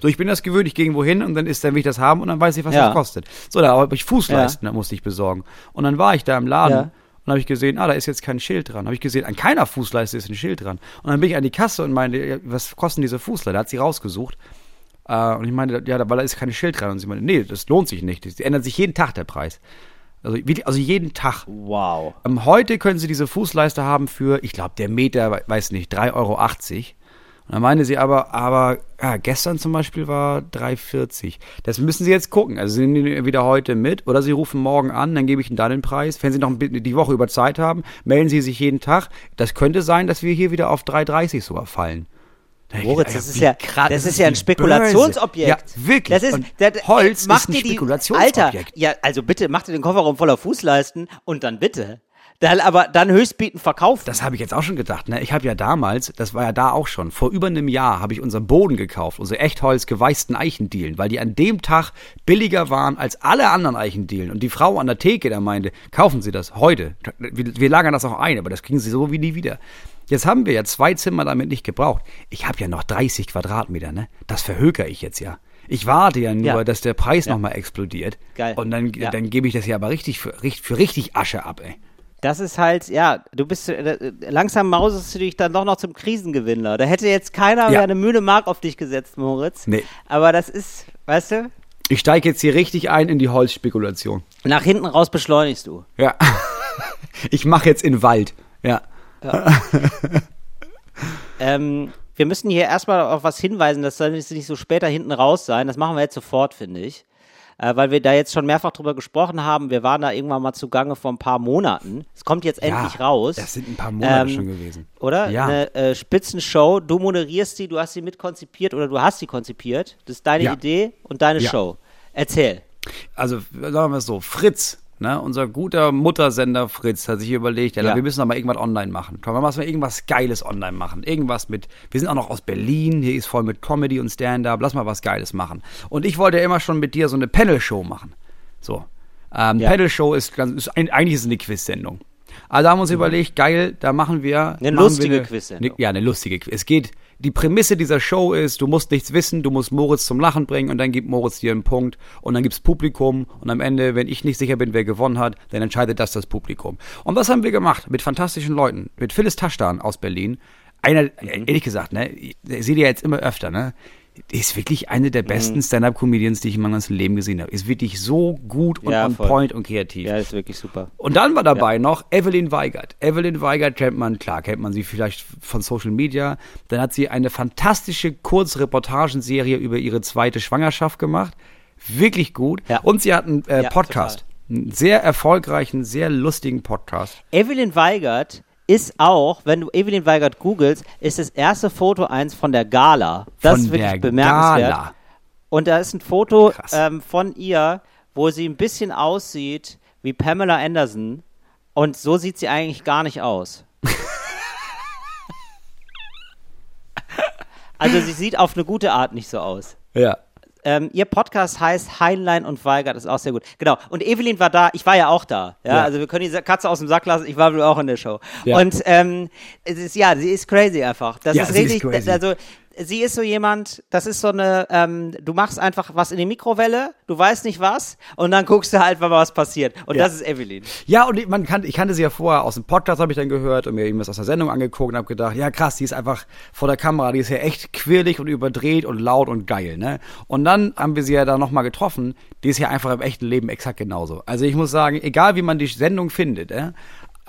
So, ich bin das gewöhnt, ich gehe irgendwo hin und dann ist, dann will ich das haben und dann weiß ich, was Ja. das kostet. So, da habe ich Fußleisten, da musste ich besorgen. Und dann war ich da im Laden Ja. und habe ich gesehen, ah, da ist jetzt kein Schild dran. Habe ich gesehen, an keiner Fußleiste ist ein Schild dran. Und dann bin ich an die Kasse und meinte, ja, was kosten diese Fußleiste? Da hat sie rausgesucht. Äh, und ich meinte, ja, da- weil da ist kein Schild dran. Und sie meinte, nee, das lohnt sich nicht. Das ändert sich jeden Tag der Preis. Also, also jeden Tag. Wow. Ähm, heute können Sie diese Fußleiste haben für, ich glaube, der Meter, we- weiß nicht, 3,80 Euro. Und dann meinte sie aber, aber ja, gestern zum Beispiel war 3,40. Das müssen Sie jetzt gucken. Also Sie nehmen den wieder heute mit oder Sie rufen morgen an, dann gebe ich Ihnen da den Preis. Wenn Sie noch die Woche über Zeit haben, melden Sie sich jeden Tag. Das könnte sein, dass wir hier wieder auf 3,30 sogar fallen. Moritz, das ist ja, krass, das ist ja ein Spekulationsobjekt. Ja, wirklich. Das ist, der- Holz mach ist ein Spekulationsobjekt. Alter, ja, also bitte, mach dir den Kofferraum voller Fußleisten und dann bitte. Dann aber dann höchstbietend verkaufen. Das habe ich jetzt auch schon gedacht. Ne? Ich habe ja damals, das war ja da auch schon, vor über einem Jahr habe ich unseren Boden gekauft, unsere Echtholz geweißten Eichendielen, weil die an dem Tag billiger waren als alle anderen Eichendielen. Und die Frau an der Theke da meinte, kaufen Sie das heute. Wir, wir lagern das auch ein, aber das kriegen Sie so wie nie wieder. Jetzt haben wir ja zwei Zimmer damit nicht gebraucht. Ich habe ja noch 30 Quadratmeter, ne? Das verhöker ich jetzt ja. Ich warte ja nur, Ja. dass der Preis noch nochmal explodiert. Geil. Und dann, Ja. dann gebe ich das ja aber richtig für, richtig- für richtig Asche ab, ey. Das ist halt, ja, du bist, äh, langsam mausest du dich dann doch noch zum Krisengewinner. Da hätte jetzt keiner Ja. mehr eine Mühle Mark auf dich gesetzt, Moritz. Nee. Aber das ist, weißt du, Ich steige jetzt hier richtig ein in die Holzspekulation. nach hinten raus beschleunigst du. Ja. Ich mache jetzt in Wald. Ja. Ähm, wir müssen hier erstmal auf was hinweisen, das soll nicht so später hinten raus sein. Das machen wir jetzt sofort, finde ich. Äh, weil wir da jetzt schon mehrfach drüber gesprochen haben. Wir waren da irgendwann mal zugange vor ein paar Monaten. Es kommt jetzt endlich ja, raus. Das sind ein paar Monate Ähm, schon gewesen. Oder? Ja. Eine äh, Spitzenshow. Du moderierst sie, du hast sie mitkonzipiert oder du hast sie konzipiert. Das ist deine Ja. Idee und deine Ja. Show. Erzähl. Also, sagen wir mal so, Fritz ne, unser guter Muttersender Fritz hat sich überlegt, ja, Ja. wir müssen doch mal irgendwas online machen. Können wir mal irgendwas Geiles online machen? Irgendwas mit, wir sind auch noch aus Berlin, hier ist voll mit Comedy und Stand-up, lass mal was Geiles machen. Und ich wollte ja immer schon mit dir so eine Panel-Show machen. So. Ähm, Ja. Panel-Show ist, ganz- ist eigentlich ist es eine Quiz-Sendung. Also haben wir uns überlegt, geil, da machen wir Eine machen lustige Quiz-Sendung. Ne, ja, eine lustige Quiz. Es geht, die Prämisse dieser Show ist, du musst nichts wissen, du musst Moritz zum Lachen bringen und dann gibt Moritz dir einen Punkt und dann gibt's Publikum und am Ende, wenn ich nicht sicher bin, wer gewonnen hat, dann entscheidet das das Publikum. Und das haben wir gemacht mit fantastischen Leuten, mit Phyllis Taschdan aus Berlin. Einer, Mhm. ehrlich gesagt, ne, ich sehe die ja jetzt immer öfter, ne, ist wirklich eine der Mhm. besten Stand-Up-Comedians, die ich in meinem ganzen Leben gesehen habe. Ist wirklich so gut und Ja, on voll. point und kreativ. Ja, ist wirklich super. Und dann war dabei noch Evelyn Weigert. Evelyn Weigert kennt man, klar, kennt man sie vielleicht von Social Media. Dann hat sie eine fantastische Kurzreportagenserie über ihre zweite Schwangerschaft gemacht. Wirklich gut. Ja. Und sie hat einen äh, Ja, Podcast. Einen sehr erfolgreichen, sehr lustigen Podcast. Evelyn Weigert ist auch, wenn du Evelyn Weigert googelst, ist das erste Foto eins von der Gala. Das Von ist wirklich der bemerkenswert. Gala. Und da ist ein Foto ähm, von ihr, wo sie ein bisschen aussieht wie Pamela Anderson. Und so sieht sie eigentlich gar nicht aus. also sie sieht auf eine gute Art nicht so aus. Ja. Ähm, ihr Podcast heißt Heinlein und Weigert, ist auch sehr gut. Genau. Und Evelyn war da, ich war ja auch da. Ja, Ja. also wir können die Katze aus dem Sack lassen, ich war wohl auch in der Show. Ja. Und ähm, es ist, ja, sie ist crazy einfach. Das Ja, ist sie ist richtig, crazy. also sie ist so jemand, das ist so eine, ähm, du machst einfach was in die Mikrowelle, du weißt nicht was, und dann guckst du halt mal, was passiert. Und Ja. das ist Evelyn. Ja, und ich- man kann, ich kannte sie ja vorher aus dem Podcast, habe ich dann gehört und mir irgendwas aus der Sendung angeguckt und habe gedacht, ja krass, die ist einfach vor der Kamera, die ist ja echt quirlig und überdreht und laut und geil, ne? Und dann haben wir sie ja da nochmal getroffen, die ist ja einfach im echten Leben exakt genauso. Also ich muss sagen, egal wie man die Sendung findet, äh,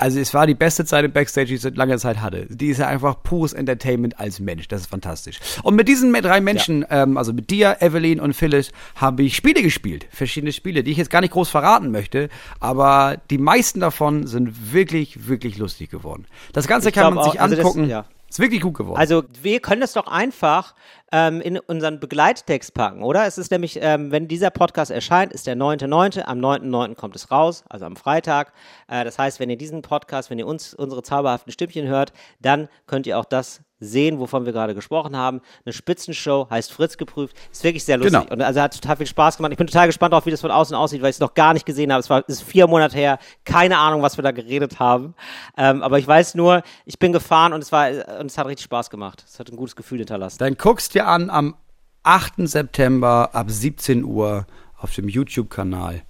also es war die beste Zeit im Backstage, die ich seit langer Zeit hatte. Die ist ja einfach pures Entertainment als Mensch. Das ist fantastisch. Und mit diesen drei Menschen, ähm, also mit dir, Evelyn und Phyllis, habe ich Spiele gespielt. Verschiedene Spiele, die ich jetzt gar nicht groß verraten möchte. Aber die meisten davon sind wirklich, wirklich lustig geworden. Das Ganze Ich kann man sich auch, also das- angucken. ja. Ist wirklich gut geworden. Also wir können das doch einfach ähm, in unseren Begleittext packen, oder? Es ist nämlich, ähm, wenn dieser Podcast erscheint, ist der 9.9., am 9.9. kommt es raus, also am Freitag. Äh, das heißt, wenn ihr diesen Podcast, wenn ihr uns, unsere zauberhaften Stimmchen hört, dann könnt ihr auch das sehen, wovon wir gerade gesprochen haben. Eine Spitzenshow, heißt Fritz geprüft. Ist wirklich sehr lustig. Genau. Und also hat total viel Spaß gemacht. Ich bin total gespannt darauf, wie das von außen aussieht, weil ich es noch gar nicht gesehen habe. Es war ist vier Monate her. Keine Ahnung, was wir da geredet haben. Ähm, aber ich weiß nur, ich bin gefahren und es war und es hat richtig Spaß gemacht. Es hat ein gutes Gefühl hinterlassen. Dann guckst dir an am 8. September ab 17 Uhr auf dem YouTube-Kanal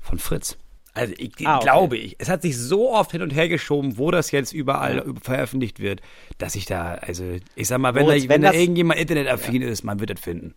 von Fritz. Also ich Ah, okay. glaube ich, es hat sich so oft hin und her geschoben, wo das jetzt überall veröffentlicht wird, dass ich da, also ich sag mal, wenn, Moritz, da, wenn wenn, da das- irgendjemand internetaffin ist, man wird das finden.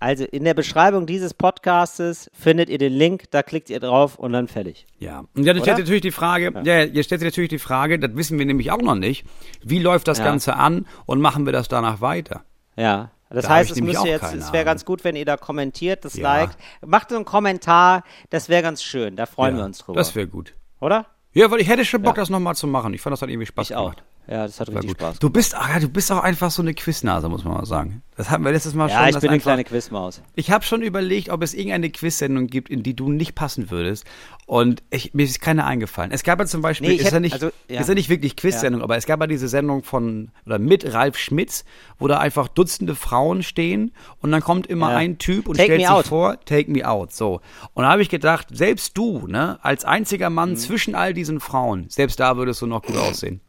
Also in der Beschreibung dieses Podcastes findet ihr den Link, da klickt ihr drauf und dann fertig. Ja. Und jetzt stellt sich natürlich die Frage, ja. jetzt stellt sich natürlich die Frage, das wissen wir nämlich auch noch nicht, wie läuft das Ja. Ganze an und machen wir das danach weiter? Ja. Das Da heißt, es müsste jetzt, es wäre ganz gut, wenn ihr da kommentiert, das Ja. liked. Macht so einen Kommentar, das wäre ganz schön. Da freuen Ja, wir uns drüber. Das wäre gut. Oder? Ja, weil ich hätte schon Bock, das nochmal zu machen. Ich fand, das hat irgendwie Spaß Ich auch. Gemacht. Ja, das hat War richtig gut. Spaß. Du bist, ach, ja, du bist auch einfach so eine Quiznase, muss man mal sagen. Das hatten wir letztes Mal schon. Ja, ich bin eine einfach- kleine Quizmaus. Ich habe schon überlegt, ob es irgendeine Quizsendung gibt, in die du nicht passen würdest. Und ich, mir ist keine eingefallen. Es gab ja zum Beispiel, Nee, ist, ja hätt- nicht, also, ja. ist ja nicht wirklich Quizsendung, aber es gab ja diese Sendung von, oder mit Ralf Schmitz, wo da einfach Dutzende Frauen stehen und dann kommt immer Ja. ein Typ und Take stellt sich out. vor, take me out, so. Und da habe ich gedacht, selbst du, ne, als einziger Mann Mhm. zwischen all diesen Frauen, selbst da würdest du noch gut aussehen.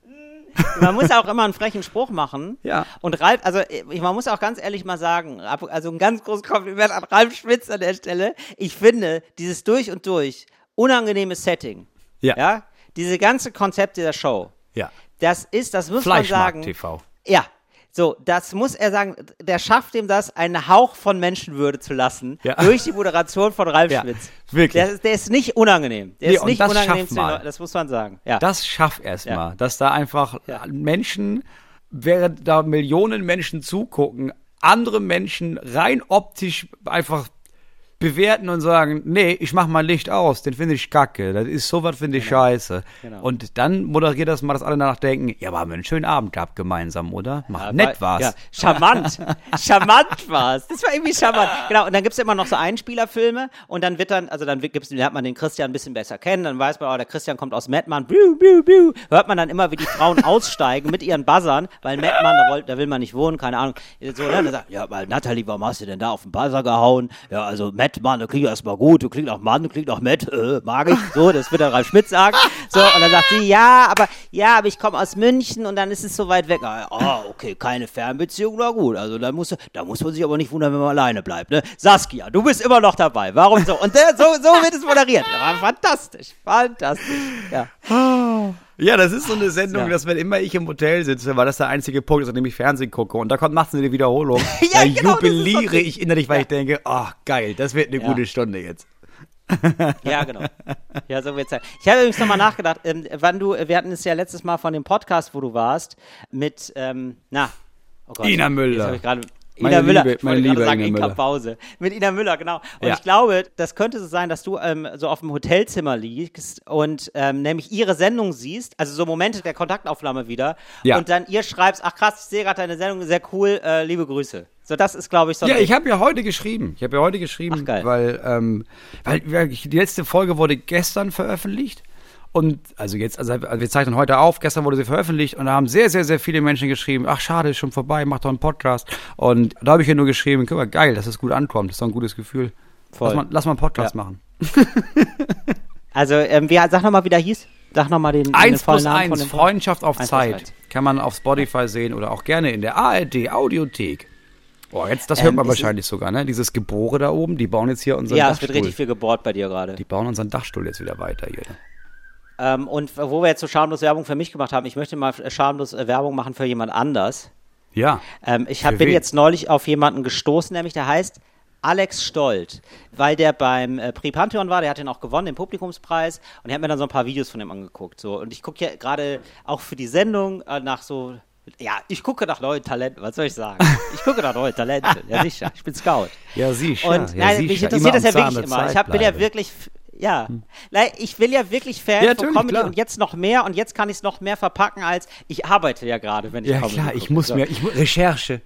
Man muss auch immer einen frechen Spruch machen. Ja. Und Ralf, also man muss auch ganz ehrlich mal sagen, also ein ganz großes Kompliment an Ralf Schmitz an der Stelle. Ich finde, dieses durch und durch unangenehme Setting, Ja. ja, diese ganze Konzept dieser Show, Ja. das ist, das muss man sagen. TV. Ja. So, das muss er sagen, der schafft ihm das, einen Hauch von Menschenwürde zu lassen, Ja. durch die Moderation von Ralf Ja, Schmitz. wirklich. Der, ist- der ist nicht unangenehm. Der Nee, ist nicht das unangenehm zu das muss man sagen. Ja. Das schaff erst Ja. mal, dass da einfach. Menschen, während da Millionen Menschen zugucken, andere Menschen rein optisch einfach bewerten und sagen, nee, ich mach mal Licht aus, den finde ich kacke, das ist sowas finde ich scheiße. Genau. Und dann moderiert das mal, dass alle danach denken, ja, aber haben wir einen schönen Abend gehabt gemeinsam, oder? Mach Ja, nett war- war's. Ja, charmant. charmant war's. Das war irgendwie charmant. Genau, und dann gibt's immer noch so Einspielerfilme und dann wird dann, also dann gibt's, lernt man den Christian ein bisschen besser kennen, dann weiß man, oh, der Christian kommt aus Mettmann, biu, biu, biu. hört man dann immer, wie die Frauen aussteigen mit ihren Buzzern, weil Mettmann, da, wollt, da will man nicht wohnen, keine Ahnung. So, ne? dann sagt, ja, weil Natalie, warum hast du denn da auf den Buzzer gehauen? Ja, also Mettmann, du klingt erstmal gut, du klingt nach Mann, du klingt nach Met, äh, mag ich. So, das wird der Ralf Schmidt sagen. So, und dann sagt sie, ja, aber, ja, aber ich komme aus München und dann ist es so weit weg. Ah, okay, keine Fernbeziehung, na gut. Also da muss, da muss man sich aber nicht wundern, wenn man alleine bleibt. Ne? Saskia, du bist immer noch dabei. Warum so? Und der, so, so wird es moderiert. Fantastisch, fantastisch. Ja. Ja, das ist so eine Sendung, Ja. dass wenn immer ich im Hotel sitze, weil das der einzige Punkt ist, an dem ich Fernsehen gucke und da kommt nachts eine Wiederholung, Ja, da genau, jubiliere ich innerlich, weil ich denke, oh geil, das wird eine Ja. gute Stunde jetzt. Ja, genau. Ja, so wird's sein. Ich habe übrigens nochmal nachgedacht, ähm, wann du, wir hatten es ja letztes Mal von dem Podcast, wo du warst, mit, ähm, na, oh Gott. Ina Müller. Jetzt hab ich gerade. Meine Ina Müller, Liebe- ich meine gerade liebe sagen, Ina Inka Müller. Pause. Mit Ina Müller, genau. Und Ja. ich glaube, das könnte so sein, dass du ähm, so auf dem Hotelzimmer liegst und ähm, nämlich ihre Sendung siehst, also so Momente der Kontaktaufnahme wieder, Ja. und dann ihr schreibst, ach krass, ich sehe gerade deine Sendung, sehr cool, äh, liebe Grüße. So, das ist, glaube ich, so Ja, ich habe ja heute geschrieben. Ich habe ja heute geschrieben, Ach, weil, ähm, weil ja, die letzte Folge wurde gestern veröffentlicht. Und also jetzt, also wir zeichnen heute auf, gestern wurde sie veröffentlicht und da haben sehr, sehr, sehr viele Menschen geschrieben, ach schade, ist schon vorbei, mach doch einen Podcast. Und da habe ich ja nur geschrieben, guck mal, geil, dass es gut ankommt, das ist doch ein gutes Gefühl. Voll. Lass mal, lass mal einen Podcast Ja. machen. Also, ähm, wie, sag nochmal, wie der hieß. Sag nochmal den, den Eins vollen plus Namen eins, von dem Freundschaft auf Zeit. Kann man auf Spotify sehen oder auch gerne in der ARD Audiothek. Boah, jetzt, das Ähm, hört man es ist- wahrscheinlich sogar, ne? Dieses Gebore da oben, die bauen jetzt hier unseren Ja, es Dachstuhl. wird richtig viel gebohrt bei dir gerade. Die bauen unseren Dachstuhl jetzt wieder weiter hier. Ähm, und wo wir jetzt so schamlos Werbung für mich gemacht haben, ich möchte mal äh, schamlos äh, Werbung machen für jemand anders. Ja. Ähm, ich hab, bin wen? jetzt neulich auf jemanden gestoßen, nämlich der heißt Alex Stolt, weil der beim äh, Prix Pantheon war, der hat den auch gewonnen, den Publikumspreis, und ich habe mir dann so ein paar Videos von ihm angeguckt. So. Und ich gucke ja gerade auch für die Sendung äh, nach so, ja, ich gucke nach neuen Talenten, was soll ich sagen? Ich gucke nach neuen Talenten, ja sicher, ich bin Scout. Ja, siehst Und ja, nein, mich interessiert das ja wirklich immer. Ich hab, bin ja wirklich, ja, Nein, ich will ja wirklich Fan Ja, von Comedy klar. und jetzt noch mehr und jetzt kann ich es noch mehr verpacken als ich arbeite ja gerade, wenn ich Ja, Comedy klar, ich gucke. muss So. mir, ich, Recherche.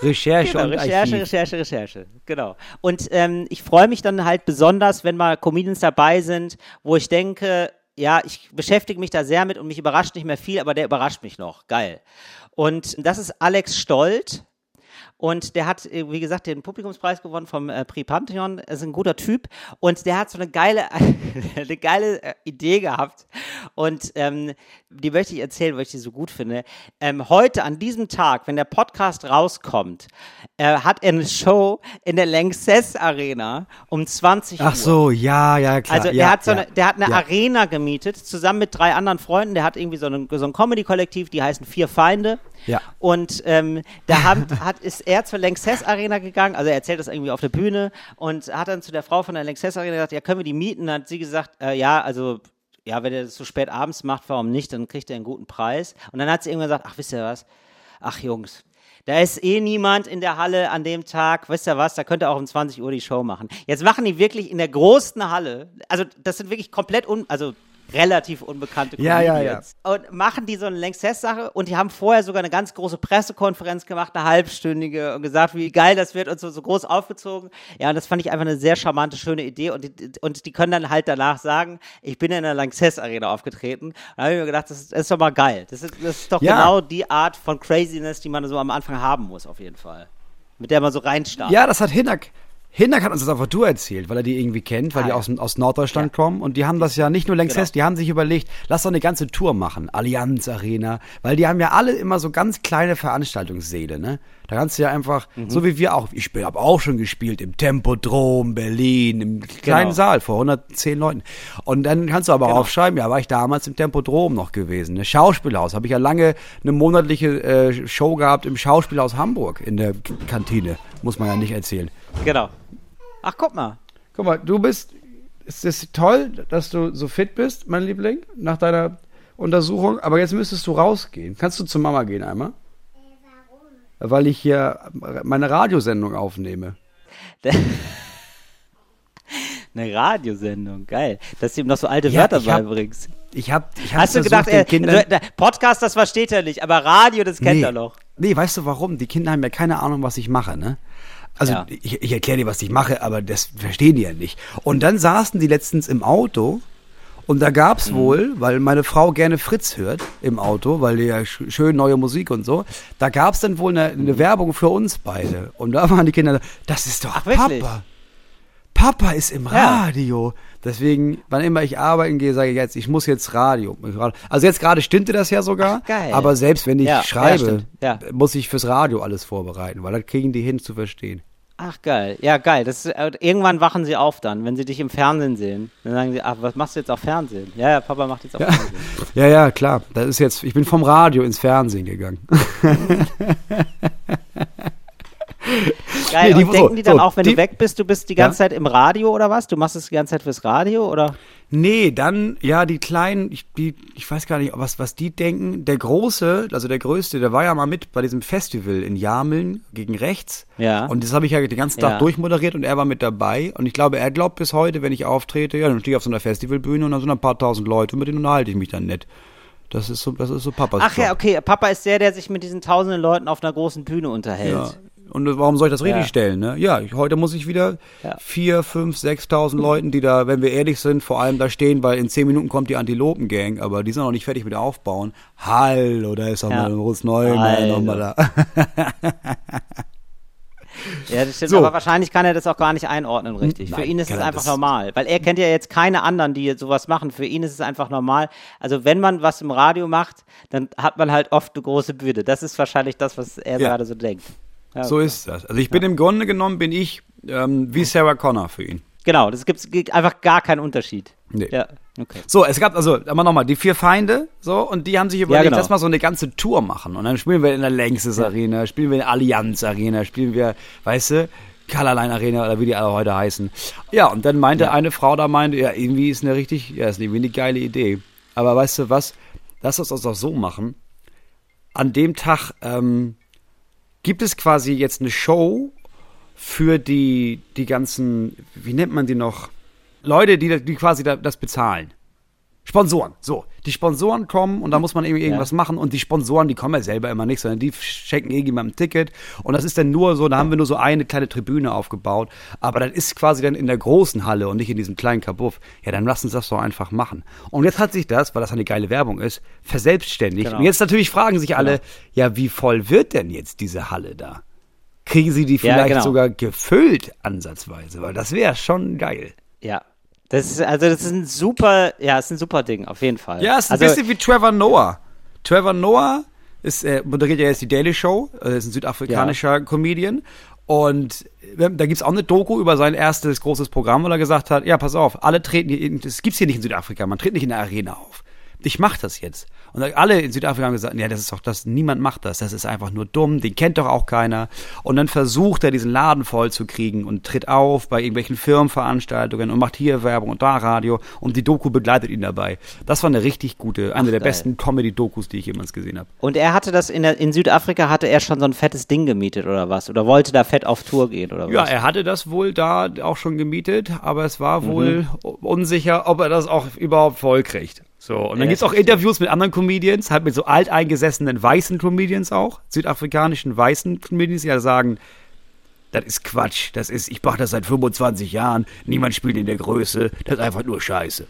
Recherche Genau, und Recherche, Archiv. Recherche, Recherche. Genau. Und ähm, ich freue mich dann halt besonders, wenn mal Comedians dabei sind, wo ich denke, ja, ich beschäftige mich da sehr mit und mich überrascht nicht mehr viel, aber der überrascht mich noch. Geil. Und das ist Alex Stolt. Und der hat, äh, wie gesagt, den Publikumspreis gewonnen vom äh, Prix Pantheon. Er ist ein guter Typ. Und der hat so eine geile, eine geile äh, Idee gehabt. Und ähm, die möchte ich erzählen, weil ich die so gut finde. Ähm, heute, an diesem Tag, wenn der Podcast rauskommt, äh, hat er eine Show in der Lanxess Arena um 20 Uhr. Ach so, ja, ja, klar. Also ja, der hat so ja, eine, der hat eine ja. Arena gemietet, zusammen mit drei anderen Freunden. Der hat irgendwie so, einen, so ein Comedy-Kollektiv, die heißen Vier Feinde. Ja. Und ähm, da haben, hat, ist er zur Lanxess Arena gegangen, also er erzählt das irgendwie auf der Bühne und hat dann zu der Frau von der Lanxess Arena gesagt, ja, können wir die mieten? Dann hat sie gesagt, äh, ja, also ja, wenn er das so spät abends macht, warum nicht? Dann kriegt er einen guten Preis. Und dann hat sie irgendwann gesagt, ach, wisst ihr was? Ach, Jungs, da ist eh niemand in der Halle an dem Tag. Wisst ihr was? Da könnt ihr auch um 20 Uhr die Show machen. Jetzt machen die wirklich in der großen Halle, also das sind wirklich komplett un, also relativ unbekannte Ja, ja, Comedians. Und machen die so eine Lanxess-Sache und die haben vorher sogar eine ganz große Pressekonferenz gemacht, eine halbstündige und gesagt, wie geil das wird und so, so groß aufgezogen. Ja, und das fand ich einfach eine sehr charmante, schöne Idee und die, und die können dann halt danach sagen, ich bin in der Lanxess-Arena aufgetreten. Da habe ich mir gedacht, das ist, das ist doch mal geil. Das ist, das ist doch Ja. genau die Art von Craziness, die man so am Anfang haben muss, auf jeden Fall. Mit der man so reinstartet. Ja, das hat Hinak. Hinak hat uns das einfach du erzählt, weil er die irgendwie kennt, weil Ah, die ja. aus, aus Norddeutschland kommen und die haben das ja nicht nur längst Genau. fest, die haben sich überlegt, lass doch eine ganze Tour machen, Allianz Arena, weil die haben ja alle immer so ganz kleine Veranstaltungssäle, ne? Da kannst du ja einfach, Mhm. so wie wir auch, ich habe auch schon gespielt im Tempodrom Berlin, im kleinen Genau. Saal vor 110 Leuten. Und dann kannst du aber Genau. aufschreiben, ja, war ich damals im Tempodrom noch gewesen, ne? Schauspielhaus, habe ich ja lange eine monatliche äh, Show gehabt im Schauspielhaus Hamburg in der Kantine, muss man ja nicht erzählen. Genau. Ach, guck mal. Guck mal, du bist. Es ist toll, dass du so fit bist, mein Liebling, nach deiner Untersuchung. Aber jetzt müsstest du rausgehen. Kannst du zu Mama gehen einmal? Weil ich hier meine Radiosendung aufnehme. Eine Radiosendung, geil. Dass du ihm noch so alte Ja, Wörter ich hab- beibringst. Ich hab, ich hab Hast du versucht, gedacht, den er, Kindern, also, Podcast, das versteht er nicht, aber Radio, das kennt nee, er noch. Nee, weißt du warum? Die Kinder haben ja keine Ahnung, was ich mache, ne? Also Ja. ich, ich erkläre dir, was ich mache, aber das verstehen die ja nicht. Und dann saßen die letztens im Auto und da gab's Mhm. wohl, weil meine Frau gerne Fritz hört im Auto, weil die ja sch schön neue Musik und so, da gab's dann wohl eine, eine Werbung für uns beide. Und da waren die Kinder, das ist doch Ach, wirklich? Papa. Papa ist im Ja. Radio. Deswegen, wann immer ich arbeiten gehe, sage ich jetzt, ich muss jetzt Radio. Also jetzt gerade stimmte das ja sogar. Ach, geil. Aber selbst wenn ich Ja, ja, schreibe. Ja. muss ich fürs Radio alles vorbereiten, weil das kriegen die hin zu verstehen. Ach, geil. Ja, geil. Das ist, äh, irgendwann wachen sie auf dann, wenn sie dich im Fernsehen sehen. Dann sagen sie, ach, was machst du jetzt auf Fernsehen? Ja, ja, Papa macht jetzt auf Fernsehen. Ja, ja, klar. Das ist jetzt, ich bin vom Radio ins Fernsehen gegangen. Geil. Nee, die- und denken die dann so, auch, wenn die- du weg bist, du bist die Ja? ganze Zeit im Radio oder was? Du machst es die ganze Zeit fürs Radio oder? Nee, dann, ja, die Kleinen, ich, die, ich weiß gar nicht, was, was die denken. Der Große, also der Größte, der war ja mal mit bei diesem Festival in Jameln gegen rechts. Ja. Und das habe ich ja den ganzen Tag Ja. durchmoderiert und er war mit dabei. Und ich glaube, er glaubt bis heute, wenn ich auftrete, ja, dann stehe ich auf so einer Festivalbühne und da sind ein paar tausend Leute, mit denen unterhalte ich mich dann nett. Das ist so, das ist so Papas Ach ja, Job. okay. Papa ist der, der sich mit diesen tausenden Leuten auf einer großen Bühne unterhält. Ja. Und warum soll ich das richtig Ja. stellen? Ne? Ja, ich, heute muss ich wieder Ja. vier, fünf, sechstausend Leuten, die da, wenn wir ehrlich sind, vor allem da stehen, weil in zehn Minuten kommt die Antilopen-Gang, aber die sind noch nicht fertig mit Aufbauen. Hallo, da ist auch Ja. mal Moritz Neumann nochmal da. Ja, das stimmt, So. aber wahrscheinlich kann er das auch gar nicht einordnen, richtig. Nein, Für ihn ist es einfach normal, weil er kennt ja jetzt keine anderen, die sowas machen. Für ihn ist es einfach normal. Also wenn man was im Radio macht, dann hat man halt oft eine große Bühne. Das ist wahrscheinlich das, was er Ja. gerade so denkt. Ja, So ist das. Also ich bin im Grunde genommen, bin ich ähm, wie Sarah Connor für ihn. Genau, das gibt einfach gar keinen Unterschied. Nee. Ja, okay. So, es gab also, aber nochmal, die vier Feinde, so, und die haben sich überlegt, genau. lass mal so eine ganze Tour machen. Und dann spielen wir in der Längstes Arena, spielen wir in der Allianz Arena, spielen wir, weißt du, Colorline Arena oder wie die alle heute heißen. Ja, und dann meinte eine Frau da meinte, ja, irgendwie ist eine richtig, ja, ist irgendwie eine geile Idee. Aber weißt du was, lass uns das doch so machen. An dem Tag ähm, gibt es quasi jetzt eine Show für die, die ganzen, wie nennt man die noch? Leute, die, die quasi da, das bezahlen. Sponsoren, so. Die Sponsoren kommen und da muss man irgendwie irgendwas machen und die Sponsoren, die kommen ja selber immer nicht, sondern die schenken irgendjemandem ein Ticket und das ist dann nur so, da haben wir nur so eine kleine Tribüne aufgebaut, aber das ist quasi dann in der großen Halle und nicht in diesem kleinen Kabuff. Ja, dann lass uns das doch einfach machen. Und jetzt hat sich das, weil das eine geile Werbung ist, verselbstständigt. Genau. Und jetzt natürlich fragen sich alle, ja, wie voll wird denn jetzt diese Halle da? Kriegen sie die Ja, vielleicht genau. sogar gefüllt ansatzweise, weil das wäre schon geil. Ja. Das ist, also das ist ein super, ja, ist ein super Ding, auf jeden Fall. Ja, es ist ein also, bisschen wie Trevor Noah. Trevor Noah ist, äh, moderiert ja jetzt die Daily Show, äh, ist ein südafrikanischer Comedian. Und äh, da gibt's auch eine Doku über sein erstes großes Programm, wo er gesagt hat, ja, pass auf, alle treten, hier das gibt's hier nicht in Südafrika, man tritt nicht in der Arena auf. Ich mach das jetzt. Und alle in Südafrika haben gesagt, ja, das ist doch das, niemand macht das, das ist einfach nur dumm, den kennt doch auch keiner. Und dann versucht er, diesen Laden voll zu kriegen und tritt auf bei irgendwelchen Firmenveranstaltungen und macht hier Werbung und da Radio und die Doku begleitet ihn dabei. Das war eine richtig gute, eine der geil. besten Comedy-Dokus, die ich jemals gesehen habe. Und er hatte das in, der, in Südafrika, hatte er schon so ein fettes Ding gemietet oder was? Oder wollte da fett auf Tour gehen oder Ja, was? er hatte das wohl da auch schon gemietet, aber es Mhm. war wohl unsicher, ob er das auch überhaupt voll kriegt. So, und dann Ja, gibt's auch. Interviews mit anderen Comedians, halt mit so alteingesessenen weißen Comedians auch, südafrikanischen weißen Comedians, die ja sagen, das ist Quatsch, das ist, ich mache das seit 25 Jahren, niemand spielt in der Größe, das ist einfach nur Scheiße.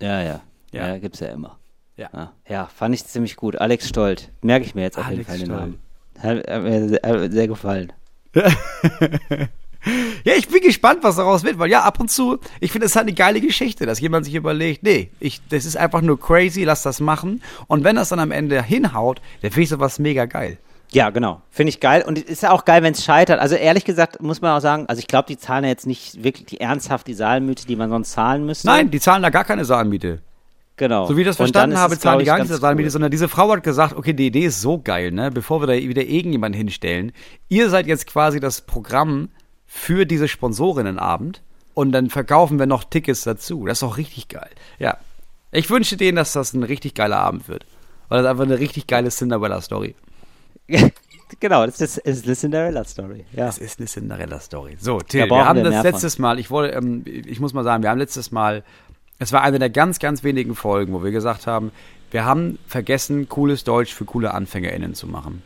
Ja, ja. Ja. Ja, gibt's ja immer. Ja. Ja, fand ich ziemlich gut. Alex Stolt. Merke ich mir jetzt auf jeden Alex Fall den. Namen. Hat, hat mir sehr gefallen. Ja, ich bin gespannt, was daraus wird, weil ja, ab und zu, ich finde, es ist halt eine geile Geschichte, dass jemand sich überlegt, nee, ich, das ist einfach nur crazy, lass das machen. Und wenn das dann am Ende hinhaut, dann finde ich sowas mega geil. Ja, genau. Finde ich geil. Und ist ja auch geil, wenn es scheitert. Also ehrlich gesagt muss man auch sagen, also ich glaube, die zahlen ja jetzt nicht wirklich die ernsthaft die Saalmiete, die man sonst zahlen müsste. Nein, die zahlen da gar keine Saalmiete. genau. So wie ich das verstanden ist habe, es, zahlen die gar nicht Saalmiete, cool. sondern diese Frau hat gesagt, okay, die Idee ist so geil, ne, bevor wir da wieder irgendjemanden hinstellen, ihr seid jetzt quasi das Programm für diese Sponsorinnenabend und dann verkaufen wir noch Tickets dazu. Das ist doch richtig geil. Ja. Ich wünsche denen, dass das ein richtig geiler Abend wird. Weil das einfach eine richtig geile Cinderella-Story. genau, das ist, ist eine Cinderella-Story. Ja. Das ist eine Cinderella-Story. So, Till, wir haben wir das letztes Mal, ich wollte, ähm, ich muss mal sagen, wir haben letztes Mal, es war eine der ganz, ganz wenigen Folgen, wo wir gesagt haben, wir haben vergessen, cooles Deutsch für coole AnfängerInnen zu machen.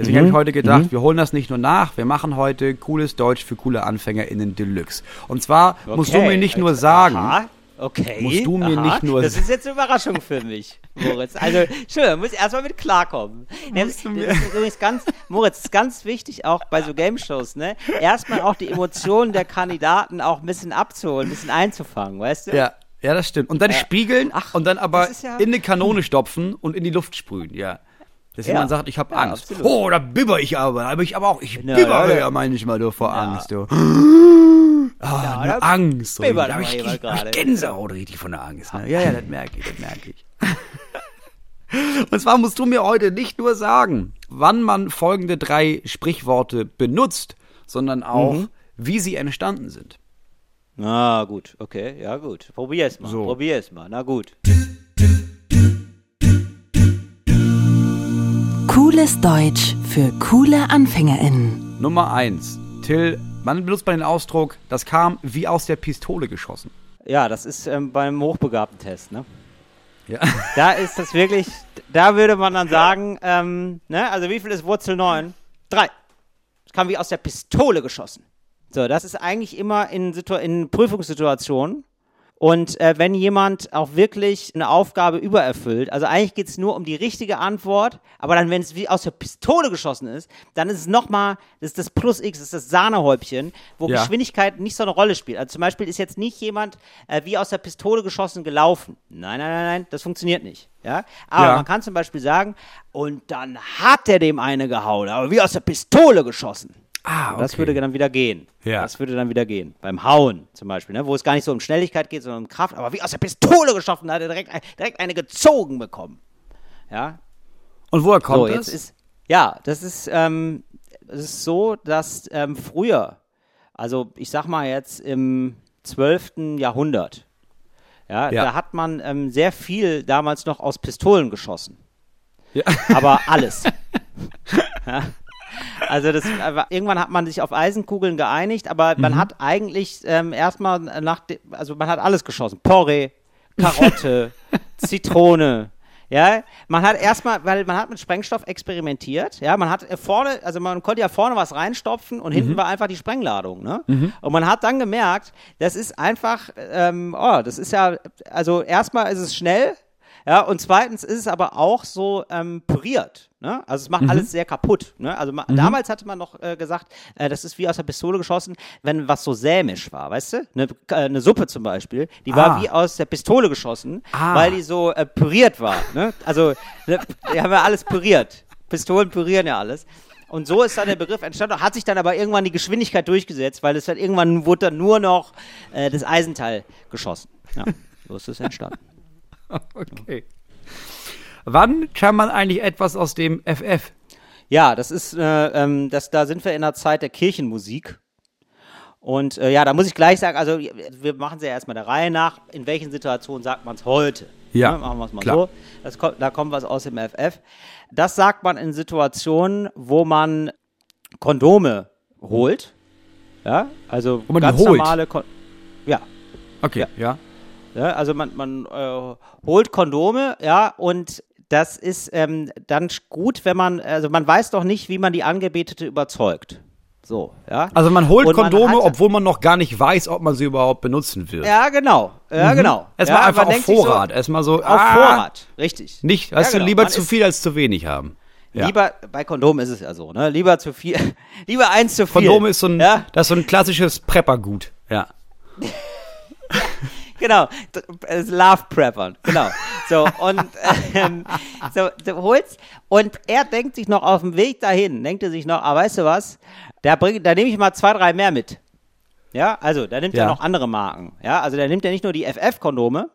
Deswegen habe ich heute gedacht, wir holen das nicht nur nach, wir machen heute cooles Deutsch für coole AnfängerInnen Deluxe. Und zwar musst du Okay. mir nicht nur sagen, Aha. Okay. Musst du mir aha. nicht nur- Das ist jetzt eine Überraschung für mich, Moritz. Also, schön, muss erstmal mit klarkommen. Ne, Das, das ist übrigens ganz, Moritz, das ist ganz wichtig auch bei so Game-Shows, ne? Erstmal auch die Emotionen der Kandidaten auch ein bisschen abzuholen, ein bisschen einzufangen, weißt du? Ja, ja, das stimmt. Und dann spiegeln Ach, und dann aber ja- in eine Kanone stopfen und in die Luft sprühen, ja. Dass Ja. jemand sagt, ich habe Ja, Angst. absolut. Oh, da bibber ich aber. Aber ich aber auch, ich Na, bibber ja, ja, ja. manchmal nur vor Ja. Angst, du. Ah, Ja, Angst. bibbert Da hab aber ich, ich, ich. Gänsehaut richtig von der Angst. Ne? Ja, ja, das merke ich, das merke ich. Und zwar musst du mir heute nicht nur sagen, wann man folgende drei Sprichworte benutzt, sondern auch, Mhm. wie sie entstanden sind. Na gut, okay, ja gut. Probier es mal, So. probier es mal, na gut. Cooles Deutsch für coole AnfängerInnen. Nummer eins. Till, man benutzt man den Ausdruck, das kam wie aus der Pistole geschossen. Ja, das ist ähm, beim hochbegabten Test, ne? Ja. Da ist das wirklich, da würde man dann sagen, ähm, ne, also wie viel ist Wurzel 9? Drei. Das kam wie aus der Pistole geschossen. So, das ist eigentlich immer in, Situ in Prüfungssituationen. Und äh, wenn jemand auch wirklich eine Aufgabe übererfüllt, also eigentlich geht es nur um die richtige Antwort, aber dann, wenn es wie aus der Pistole geschossen ist, dann ist es nochmal, das ist das Plus X, das ist das Sahnehäubchen, wo Ja. Geschwindigkeit nicht so eine Rolle spielt. Also zum Beispiel ist jetzt nicht jemand äh, wie aus der Pistole geschossen gelaufen. Nein, nein, nein, nein, das funktioniert nicht. Ja? Aber Ja. man kann zum Beispiel sagen, und dann hat er dem eine gehauen, aber wie aus der Pistole geschossen. Ah, Das würde dann wieder gehen. Ja. Das würde dann wieder gehen. Beim Hauen zum Beispiel, ne? wo es gar nicht so um Schnelligkeit geht, sondern um Kraft. Aber wie aus der Pistole geschossen, da hat er direkt, direkt eine gezogen bekommen. Ja, Und woher kommt so, das? jetzt ist, ja, das ist, ähm, es ist so, dass ähm, früher, also ich sag mal jetzt im 12. Jahrhundert, ja, Ja. da hat man ähm, sehr viel damals noch aus Pistolen geschossen. Ja. Aber alles. ja. Also das, aber irgendwann hat man sich auf Eisenkugeln geeinigt, aber Mhm. man hat eigentlich ähm, erstmal nach, also man hat alles geschossen. Porree, Karotte, Zitrone. Ja, man hat erstmal, weil man hat mit Sprengstoff experimentiert. Ja, man hat äh, vorne, also man konnte ja vorne was reinstopfen und Mhm. hinten war einfach die Sprengladung. Ne? Und man hat dann gemerkt, das ist einfach, ähm, oh, das ist ja, also erstmal ist es schnell, ja, und zweitens ist es aber auch so ähm, püriert. Ne? Also es macht Mhm. alles sehr kaputt. Ne? Also ma damals hatte man noch äh, gesagt, äh, das ist wie aus der Pistole geschossen, wenn was so sämisch war, weißt du? Eine, äh, eine Suppe zum Beispiel, die war Ah. wie aus der Pistole geschossen, Ah. weil die so äh, püriert war. Ne? Also ne, die haben ja alles püriert. Pistolen pürieren ja alles. Und so ist dann der Begriff entstanden, hat sich dann aber irgendwann die Geschwindigkeit durchgesetzt, weil es dann irgendwann wurde dann nur noch äh, das Eisenteil geschossen. Ja, so ist es entstanden. okay. Wann kann man eigentlich etwas aus dem FF? Ja, das ist, äh, ähm, das, da sind wir in der Zeit der Kirchenmusik. Und äh, ja, da muss ich gleich sagen, also wir machen sie ja erstmal der Reihe nach. In welchen Situationen sagt man es heute? Ja, Ne, machen wir es mal klar. so. Das kommt, da kommt was aus dem FF. Das sagt man in Situationen, wo man Kondome holt. Ja, also Wo man ganz normale Kon Ja, Okay, ja. ja, also man, man äh, holt Kondome, ja, und das ist ähm, dann gut, wenn man, also man weiß doch nicht, wie man die Angebetete überzeugt. So, ja. Also man holt man Kondome, hat- obwohl man noch gar nicht weiß, ob man sie überhaupt benutzen wird. ja, genau. Ja, genau. Mhm. Erstmal ja, einfach auf Vorrat. Erstmal so, So, auf ah, Vorrat, richtig. Nicht, weißt Ja, du, genau. lieber Man zu viel als zu wenig haben. Ja. Lieber, bei Kondomen ist es ja so, ne? Lieber zu viel, lieber eins zu viel. Kondome ist so ein, das ist so ein klassisches Preppergut. Ja. genau. Äh, Love Preppern, genau. So, und ähm, so, du holst, und er denkt sich noch auf dem Weg dahin, denkt er sich noch, ah, weißt du was, da, bring, da nehme ich mal zwei, drei mehr mit. Ja, also da nimmt Ja. er noch andere Marken. Ja, also da nimmt er nicht nur die FF-Kondome,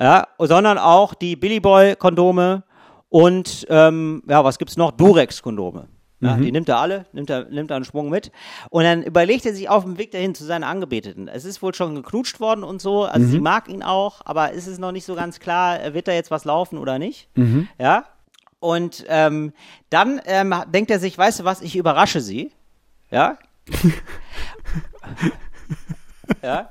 ja, sondern auch die Billy Boy-Kondome und ähm, ja, was gibt's noch? Durex-Kondome. Ja, Die nimmt er alle, nimmt er, nimmt er einen Schwung mit. Und dann überlegt er sich auf dem Weg dahin zu seiner Angebeteten. Es ist wohl schon geknutscht worden und so. Also sie mag ihn auch, aber ist es noch nicht so ganz klar, wird da jetzt was laufen oder nicht? Ja. Und ähm, dann ähm, denkt er sich, weißt du was, ich überrasche sie. Ja? ja?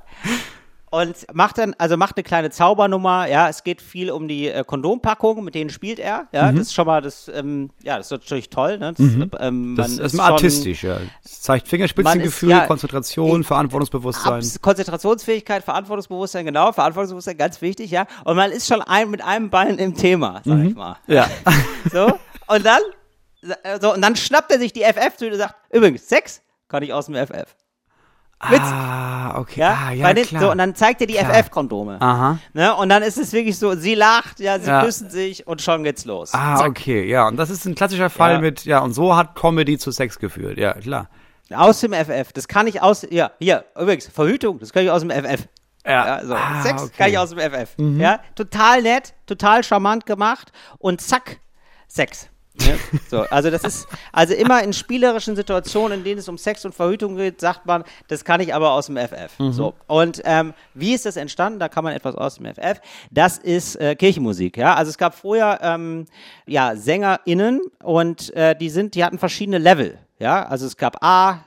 Und macht dann, also macht eine kleine Zaubernummer, ja, es geht viel um die äh, Kondompackung, mit denen spielt er, ja, Mhm. das ist schon mal, das, ähm, ja, das ist natürlich toll, ne? Das, ähm, Das ist schon- artistisch, ja. Es zeigt Fingerspitzengefühl, ist- ja, Konzentration, ich- Verantwortungsbewusstsein. Abs Konzentrationsfähigkeit, Verantwortungsbewusstsein, genau, Verantwortungsbewusstsein, ganz wichtig, ja. Und man ist schon ein, mit einem Bein im Thema, sag Mhm. ich mal. Ja. So, und dann, so, und dann schnappt er sich die FF-Tüte und sagt, übrigens, Sex kann ich aus dem FF. Witz. Ah, okay. Ja, ah, ja den, klar. so, und dann zeigt er die. FF-Kondome. Aha. Ne? Und dann ist es wirklich so, sie lacht, ja, sie Ja. küssen sich und schon geht's los. Ah, Zack. okay, ja. Und das ist ein klassischer Fall Ja. mit, ja, und so hat Comedy zu Sex geführt. Ja, klar. Aus dem FF. Das kann ich aus, ja, hier, übrigens, Verhütung, das kann ich aus dem FF. Ja, so. Ah, Sex okay. Mhm. kann ich aus dem FF. Ja, total nett, total charmant gemacht und zack, Sex. Ja, so, also das ist, also immer in spielerischen Situationen, in denen es um Sex und Verhütung geht, sagt man, das kann ich aber aus dem FF. Mhm. So. Und ähm, wie ist das entstanden? Da kann man etwas aus dem FF. Das ist äh, Kirchenmusik, ja. Also es gab vorher ähm, ja, SängerInnen und äh, die sind, die hatten verschiedene Level. Ja, also es gab A,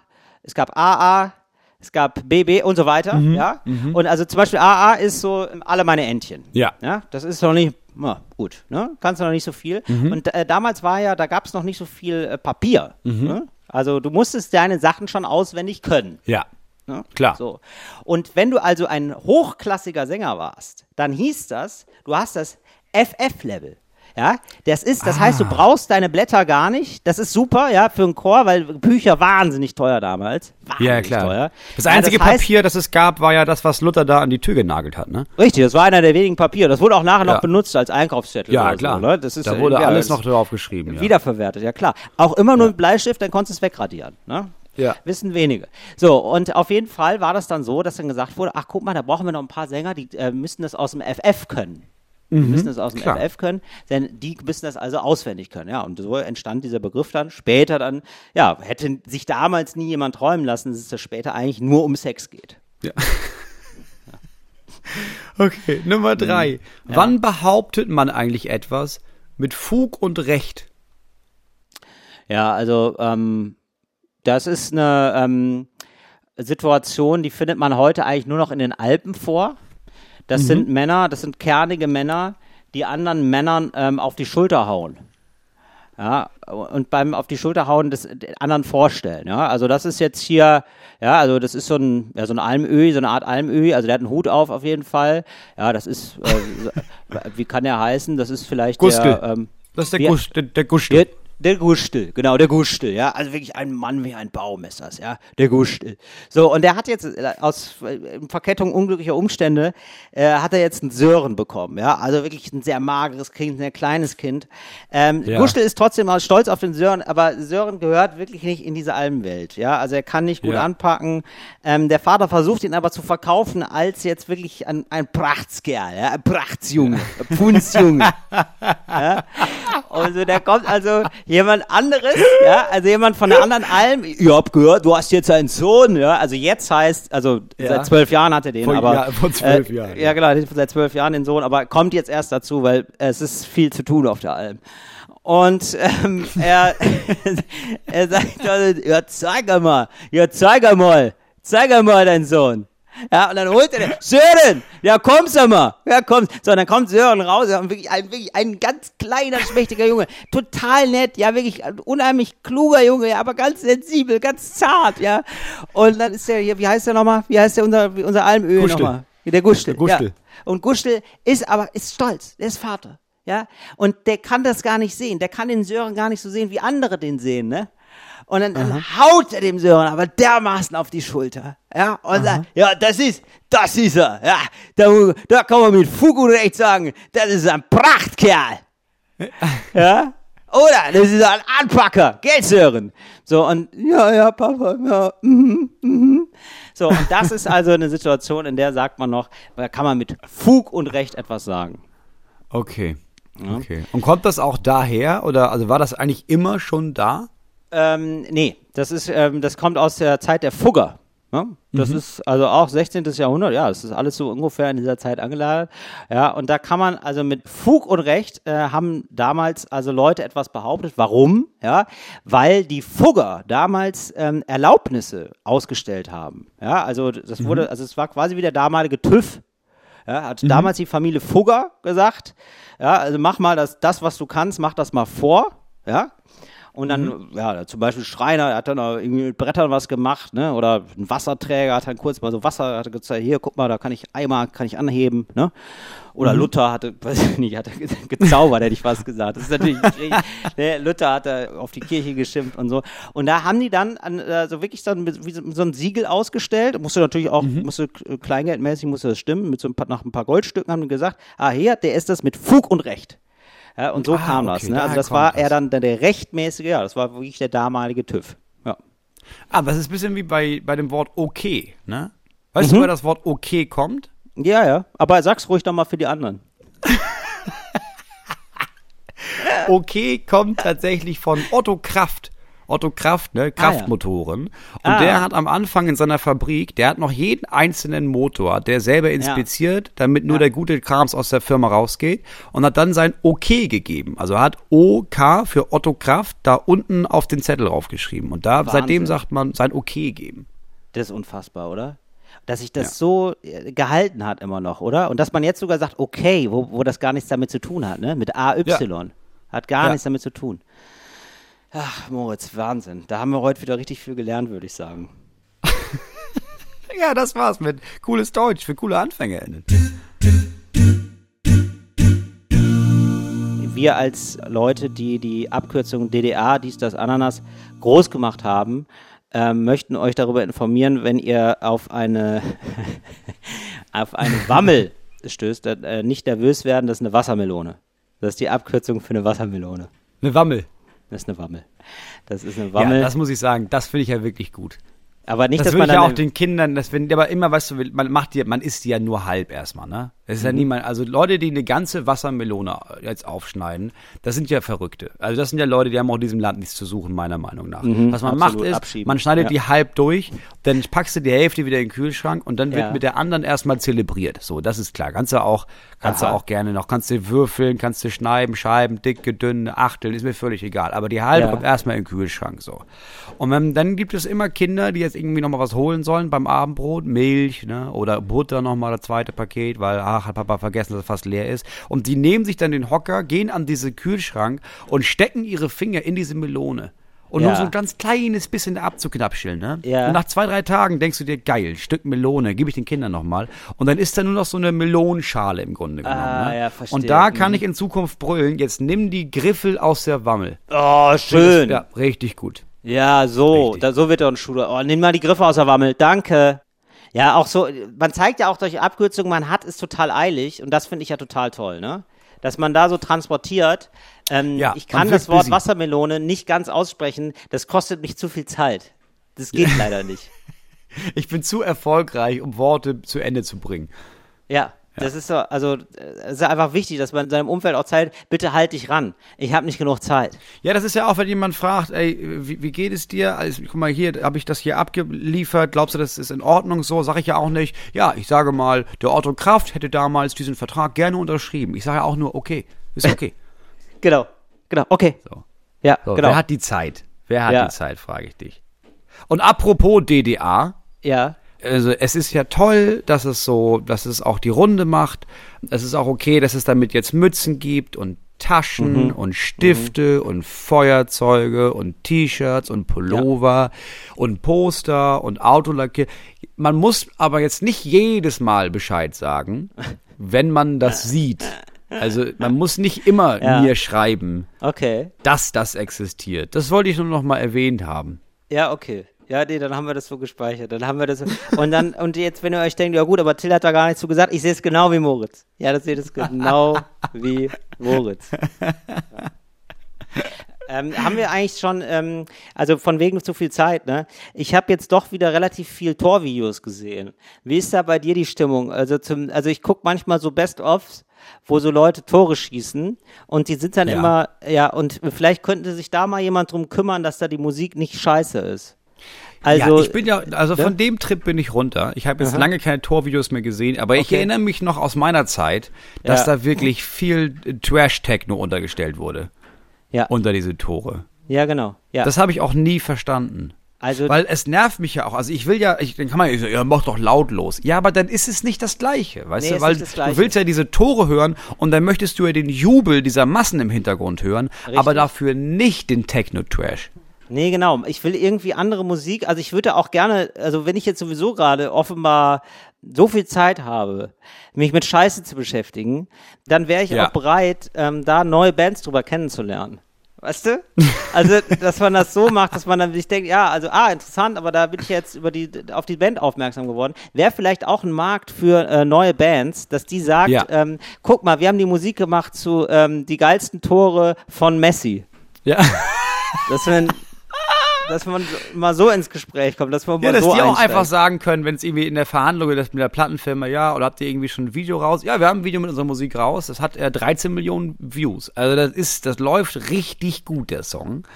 es gab AA, es gab BB und so weiter, Mhm. ja. Und also zum Beispiel AA ist so alle meine Entchen. Ja. Ja, das ist noch nicht, na, gut, ne? Kannst du noch nicht so viel. Mhm. Und äh, damals war ja, da gab es noch nicht so viel äh, Papier. Mhm. Ne? Also du musstest deine Sachen schon auswendig können. Ja. Ne? Klar. So. Und wenn du also ein hochklassiger Sänger warst, dann hieß das, du hast das FF-Level. Ja, das ist, das heißt, du Ah. brauchst deine Blätter gar nicht. Das ist super, ja, für einen Chor, weil Bücher wahnsinnig teuer damals. Wahnsinnig Ja, klar. Teuer. Das Ja, einzige heißt- Papier, das es gab, war ja das, was Luther da an die Tür genagelt hat, ne? Richtig, das war einer der wenigen Papiere. Das wurde auch nachher Ja. noch benutzt als Einkaufszettel. Ja, klar. So, ne? das ist, da wurde alles das- noch drauf geschrieben. Ja. Wiederverwertet, ja klar. Auch immer nur mit Bleistift, dann konntest du es wegradieren. Ne? Ja. Wissen wenige. So, und auf jeden Fall war das dann so, dass dann gesagt wurde, ach guck mal, da brauchen wir noch ein paar Sänger, die äh, müssen das aus dem FF können. Die müssen das aus dem Mhm. klar. FF können, denn die müssen das also auswendig können. Ja, und so entstand dieser Begriff dann. Später dann, ja, hätte sich damals nie jemand träumen lassen, dass es später eigentlich nur um Sex geht. Okay, Nummer Mhm. drei. Wann behauptet man eigentlich etwas mit Fug und Recht? Ja, also ähm, das ist eine ähm, Situation, die findet man heute eigentlich nur noch in den Alpen vor. Das sind Männer, das sind kernige Männer, die anderen Männern ähm, auf die Schulter hauen. Ja, und beim auf die Schulter hauen des anderen vorstellen. Ja, also das ist jetzt hier, ja, also das ist so ein, ja, so ein Almöhi, so eine Art Almöhi. Also der hat einen Hut auf auf jeden Fall. Ja, das ist, äh, wie kann der heißen? Das ist vielleicht Gustel. der, ähm, Das ist der, Wie- Gusch, der, der Gustel. Der, Gustel, genau, der Gustel, ja. Also wirklich ein Mann wie ein Baum ist das, ja. Der Gustel. So, und der hat jetzt äh, aus äh, Verkettung unglücklicher Umstände, äh, hat er jetzt einen Sören bekommen, ja. Also wirklich ein sehr mageres Kind, ein sehr kleines Kind. Ähm, Ja. Gustel ist trotzdem mal stolz auf den Sören, aber Sören gehört wirklich nicht in diese Almwelt, ja. Also er kann nicht gut Ja. anpacken. Ähm, der Vater versucht ihn aber zu verkaufen als jetzt wirklich ein, ein Prachtskerl, ja. Ein Prachtsjunge, ein Pfundsjunge. Also der kommt also jemand anderes, ja, also jemand von der anderen Alm. Ich hab gehört, du hast jetzt einen Sohn, ja. Also jetzt heißt, also Ja. seit zwölf Jahren hat er den, Vor- aber ja, vor zwölf äh, Jahren, Ja, genau, seit zwölf Jahren den Sohn, aber kommt jetzt erst dazu, weil es ist viel zu tun auf der Alm. Und ähm, er, er sagt, also, ja, zeig mal, ja, zeig mal, zeig mal deinen Sohn. Ja, und dann holt er den, Sören, ja, kommst du mal, ja, kommst. So, und dann kommt Sören raus, ja, wirklich ein, wirklich ein ganz kleiner, schmächtiger Junge, total nett, ja, wirklich ein unheimlich kluger Junge, ja, aber ganz sensibel, ganz zart, ja. Und dann ist der hier, wie heißt der nochmal? Wie heißt der unser, unser Almöl nochmal? Der Gustel. Der Gustel. Ja. Und Gustel ist aber, ist stolz, der ist Vater. Ja, und der kann das gar nicht sehen. Der kann den Sören gar nicht so sehen, wie andere den sehen, ne? Und dann, dann haut er dem Sören aber dermaßen auf die Schulter. Ja, und sagt, ja, das ist, das ist er. Ja, da, da kann man mit Fug und Recht sagen, das ist ein Prachtkerl. ja? Oder, das ist ein Anpacker. Gell, Sören? So, und, ja, ja, Papa, ja, mhm, mhm. So, und das ist also eine Situation, in der sagt man noch, da kann man mit Fug und Recht etwas sagen. Okay. Okay. Und kommt das auch daher oder also war das eigentlich immer schon da? Ähm, nee, das ist, ähm, das kommt aus der Zeit der Fugger. Ja, das mhm. ist also auch 16. Jahrhundert, ja, das ist alles so ungefähr in dieser Zeit angelagert. Ja, und da kann man also mit Fug und Recht äh, haben damals also Leute etwas behauptet. Warum? Ja, weil die Fugger damals ähm, Erlaubnisse ausgestellt haben. Ja, also das wurde, mhm. also es war quasi wie der damalige TÜV. Ja, hat mhm. damals die Familie Fugger gesagt, ja, also mach mal das, das, was du kannst, mach das mal vor. Ja, und dann, mhm. ja, zum Beispiel Schreiner, hat dann irgendwie mit Brettern was gemacht, ne? Oder ein Wasserträger hat dann kurz mal so Wasser, hat gezeigt, hier, guck mal, da kann ich Eimer, kann ich anheben, ne? Oder mhm. Luther hatte, weiß ich nicht, hat er gezaubert, hätte ich fast gesagt. Das ist natürlich, ne, Luther hat da auf die Kirche geschimpft und so. Und da haben die dann an, äh, so wirklich so, wie so, so ein Siegel ausgestellt. Musste natürlich auch, mhm. musste kleingeldmäßig, musste das stimmen. Mit so ein paar, nach ein paar Goldstücken haben die gesagt, ah, hier, der ist das mit Fug und Recht. Ja, und so ah, kam okay, das. Ne? Also das war er dann der, rechtmäßige, ja, das war wirklich der damalige TÜV. Ja. Aber es ist ein bisschen wie bei, bei dem Wort okay, ne? Weißt mhm. du, woher das Wort okay kommt? Ja, ja. Aber sag's ruhig doch mal für die anderen. okay kommt tatsächlich von Otto Kraft. Otto Kraft, ne, Kraftmotoren. Ah, ja. Und ah. der hat am Anfang in seiner Fabrik, der hat noch jeden einzelnen Motor, der selber inspiziert, ja. damit nur ja. der gute Krams aus der Firma rausgeht und hat dann sein OK gegeben. Also hat OK für Otto Kraft da unten auf den Zettel draufgeschrieben. Und da, Wahnsinn. seitdem sagt man sein OK geben. Das ist unfassbar, oder? dass sich das ja. so äh, gehalten hat immer noch, oder? Und dass man jetzt sogar sagt, okay, wo, wo das gar nichts damit zu tun hat, ne? Mit AY. Ja. Hat gar ja. nichts damit zu tun. Ach, Moritz, Wahnsinn. Da haben wir heute wieder richtig viel gelernt, würde ich sagen. ja, das war's mit cooles Deutsch für coole AnfängerInnen. Wir als Leute, die die Abkürzung DDA, dies, das, Ananas groß gemacht haben, äh, möchten euch darüber informieren, wenn ihr auf eine, auf eine Wammel stößt, äh, nicht nervös werden, das ist eine Wassermelone. Das ist die Abkürzung für eine Wassermelone. Eine Wammel. Das ist eine Wammel. Das ist eine Wammel. Ja, das muss ich sagen, das finde ich ja wirklich gut. Aber nicht, das dass man ich ja auch den Kindern, das wenn, aber immer, weißt du, man macht die, man isst die ja nur halb erstmal, ne? Das ist mhm. ja niemand, also Leute, die eine ganze Wassermelone jetzt aufschneiden, das sind ja Verrückte. Also das sind ja Leute, die haben auch in diesem Land nichts zu suchen, meiner Meinung nach. Mhm, Was man macht ist, man schneidet ja. die halb durch, dann packst du die Hälfte wieder in den Kühlschrank und dann wird ja. mit der anderen erstmal zelebriert. So, das ist klar. Kannst du auch, kannst Aha. du auch gerne noch, kannst du würfeln, kannst du schneiden, scheiben, dicke, dünne, achteln, ist mir völlig egal. Aber die halbe ja. kommt erstmal in den Kühlschrank, so. Und wenn, dann gibt es immer Kinder, die jetzt irgendwie nochmal was holen sollen beim Abendbrot, Milch, ne, oder Butter nochmal das zweite Paket, weil, ach, hat Papa vergessen, dass es fast leer ist. Und die nehmen sich dann den Hocker, gehen an diesen Kühlschrank und stecken ihre Finger in diese Melone. Und ja. nur so ein ganz kleines bisschen abzuknapscheln, ne? Ja. Und nach zwei, drei Tagen denkst du dir, geil, Stück Melone, gebe ich den Kindern nochmal. Und dann ist da nur noch so eine Melonenschale im Grunde genommen. Ah, ne? ja, verstehe. Und da kann mhm. ich in Zukunft brüllen, jetzt nimm die Griffel aus der Wammel. Oh, schön. ja, richtig gut. Ja, so, da, so wird er ein Schule. Oh, nimm mal die Griffe aus der Wammel, danke. Ja, auch so, man zeigt ja auch durch Abkürzungen, man hat es total eilig und das finde ich ja total toll, ne? Dass man da so transportiert. Ähm, ja, ich kann das Wort busy. Wassermelone nicht ganz aussprechen, das kostet mich zu viel Zeit. Das geht leider nicht. Ich bin zu erfolgreich, um Worte zu Ende zu bringen. Ja, das ist so, also es ist einfach wichtig, dass man in seinem Umfeld auch Zeit, bitte halt dich ran. Ich habe nicht genug Zeit. Ja, das ist ja auch, wenn jemand fragt, ey, wie, wie geht es dir? Also, guck mal, hier habe ich das hier abgeliefert. Glaubst du, das ist in Ordnung so? Sag ich ja auch nicht. Ja, ich sage mal, der Otto Kraft hätte damals diesen Vertrag gerne unterschrieben. Ich sage ja auch nur, okay, ist okay. genau, genau, okay. So. Ja, so, genau. Wer hat die Zeit? Wer hat ja. die Zeit, frage ich dich. Und apropos DDA. Ja also es ist ja toll, dass es so, dass es auch die Runde macht. Es ist auch okay, dass es damit jetzt Mützen gibt und Taschen mhm. und Stifte mhm. und Feuerzeuge und T-Shirts und Pullover ja. und Poster und Autolackier. Man muss aber jetzt nicht jedes Mal Bescheid sagen, wenn man das sieht. Also man muss nicht immer ja. mir schreiben, okay. dass das existiert. Das wollte ich nur noch mal erwähnt haben. Ja, okay. Ja, nee, dann haben wir das so gespeichert. Dann haben wir das. So. Und dann, und jetzt, wenn ihr euch denkt, ja gut, aber Till hat da gar nichts zu gesagt, ich sehe es genau wie Moritz. Ja, das seht es genau wie Moritz. Ja. Ähm, haben wir eigentlich schon, ähm, also von wegen zu viel Zeit, ne? Ich habe jetzt doch wieder relativ viel Torvideos gesehen. Wie ist da bei dir die Stimmung? Also zum, also ich gucke manchmal so Best-ofs, wo so Leute Tore schießen und die sind dann ja. immer, ja, und vielleicht könnte sich da mal jemand drum kümmern, dass da die Musik nicht scheiße ist. Also, ja, ich bin ja, also ne? von dem Trip bin ich runter. Ich habe jetzt Aha. lange keine Torvideos mehr gesehen, aber okay. ich erinnere mich noch aus meiner Zeit, dass ja. da wirklich viel Trash-Techno untergestellt wurde. Ja. Unter diese Tore. Ja, genau. Ja. Das habe ich auch nie verstanden. Also, Weil es nervt mich ja auch. Also ich will ja, ich, dann kann man ja, sagen, ja, mach doch lautlos. Ja, aber dann ist es nicht das Gleiche, weißt nee, du? Weil du willst ja diese Tore hören und dann möchtest du ja den Jubel dieser Massen im Hintergrund hören, Richtig. aber dafür nicht den Techno-Trash. Nee, genau. Ich will irgendwie andere Musik. Also ich würde auch gerne, also wenn ich jetzt sowieso gerade offenbar so viel Zeit habe, mich mit Scheiße zu beschäftigen, dann wäre ich ja. auch bereit, ähm, da neue Bands drüber kennenzulernen. Weißt du? Also, dass man das so macht, dass man dann sich denkt, ja, also, ah, interessant, aber da bin ich jetzt über die, auf die Band aufmerksam geworden. Wäre vielleicht auch ein Markt für äh, neue Bands, dass die sagt, ja. ähm, guck mal, wir haben die Musik gemacht zu ähm, die geilsten Tore von Messi. Ja. Das wäre dass man mal so ins Gespräch kommt, dass man ja, mal so dass die auch einfach sagen können, wenn es irgendwie in der Verhandlung ist mit der Plattenfirma, ja, oder habt ihr irgendwie schon ein Video raus? Ja, wir haben ein Video mit unserer Musik raus. Das hat äh, 13 Millionen Views. Also das ist, das läuft richtig gut, der Song.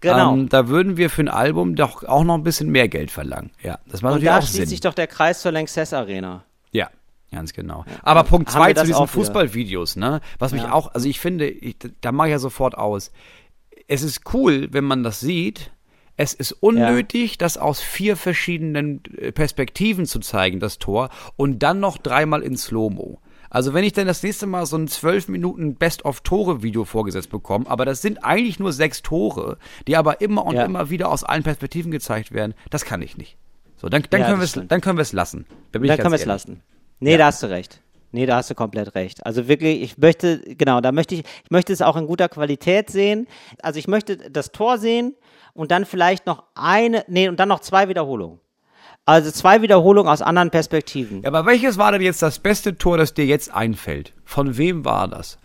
Genau. Ähm, da würden wir für ein Album doch auch noch ein bisschen mehr Geld verlangen. Ja, das macht Und natürlich da auch schließt sich doch der Kreis zur Lanxess Arena. Ja, Ganz genau. Aber Punkt zwei zu diesen Fußballvideos, ne? Was mich ja. auch, also ich finde, ich, da mache ich ja sofort aus. Es ist cool, wenn man das sieht, es ist unnötig, ja. das aus vier verschiedenen äh, Perspektiven zu zeigen, das Tor, und dann noch dreimal in Slow-Mo. Also wenn ich dann das nächste Mal so ein zwölf Minuten Best-of-Tore-Video vorgesetzt bekomme, aber das sind eigentlich nur sechs Tore, die aber immer und ja. immer wieder aus allen Perspektiven gezeigt werden, das kann ich nicht. So, dann, dann, ja, können, wir's, dann können wir es lassen. Da dann können wir es lassen. Nee, ja. da hast du recht. Nee, da hast du komplett recht. Also wirklich, ich möchte, genau, da möchte ich, ich möchte es auch in guter Qualität sehen. Also ich möchte das Tor sehen und dann vielleicht noch eine, nee, und dann noch zwei Wiederholungen. Also zwei Wiederholungen aus anderen Perspektiven. Ja, aber welches war denn jetzt das beste Tor, das dir jetzt einfällt? Von wem war das?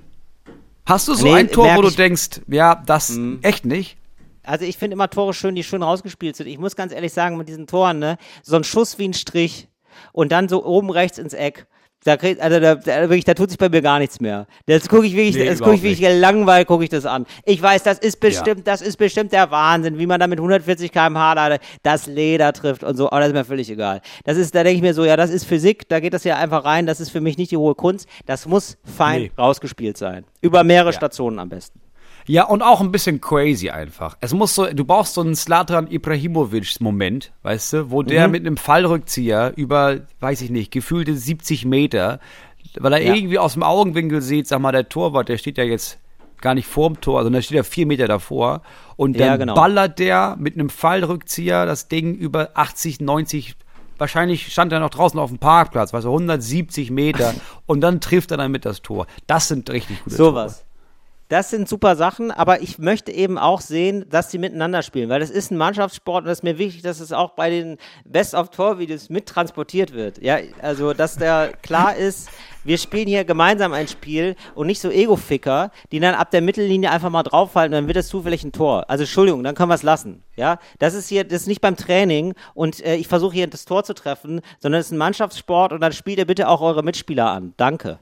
Hast du so nee, ein Tor, wo du denkst, ja, das mh. echt nicht? Also ich finde immer Tore schön, die schön rausgespielt sind. Ich muss ganz ehrlich sagen, mit diesen Toren, ne, so ein Schuss wie ein Strich und dann so oben rechts ins Eck da, krieg, also da, da, wirklich, da tut sich bei mir gar nichts mehr. Das gucke ich wirklich, nee, das gucke ich wirklich langweilig, gucke ich das an. Ich weiß, das ist bestimmt, ja. das ist bestimmt der Wahnsinn, wie man da mit 140 km/h da das Leder trifft und so. Aber das ist mir völlig egal. Das ist, da denke ich mir so, ja, das ist Physik, da geht das ja einfach rein. Das ist für mich nicht die hohe Kunst. Das muss fein nee. rausgespielt sein. Über mehrere ja. Stationen am besten. Ja, und auch ein bisschen crazy einfach. Es muss so, du brauchst so einen Slatan Ibrahimovic-Moment, weißt du, wo der mhm. mit einem Fallrückzieher über, weiß ich nicht, gefühlte 70 Meter, weil er ja. irgendwie aus dem Augenwinkel sieht, sag mal, der Torwart, der steht ja jetzt gar nicht vorm Tor, sondern der steht ja vier Meter davor. Und dann ja, genau. ballert der mit einem Fallrückzieher das Ding über 80, 90 wahrscheinlich stand er noch draußen auf dem Parkplatz, weißt du, 170 Meter und dann trifft er damit das Tor. Das sind richtig gute so Tore. Sowas. Das sind super Sachen, aber ich möchte eben auch sehen, dass sie miteinander spielen, weil das ist ein Mannschaftssport und es ist mir wichtig, dass es auch bei den Best-of-Tor-Videos mittransportiert wird. Ja, also, dass der klar ist, wir spielen hier gemeinsam ein Spiel und nicht so Ego-Ficker, die dann ab der Mittellinie einfach mal drauffallen und dann wird es zufällig ein Tor. Also Entschuldigung, dann können wir es lassen. Ja, das ist hier, das ist nicht beim Training und äh, ich versuche hier das Tor zu treffen, sondern es ist ein Mannschaftssport und dann spielt ihr bitte auch eure Mitspieler an. Danke.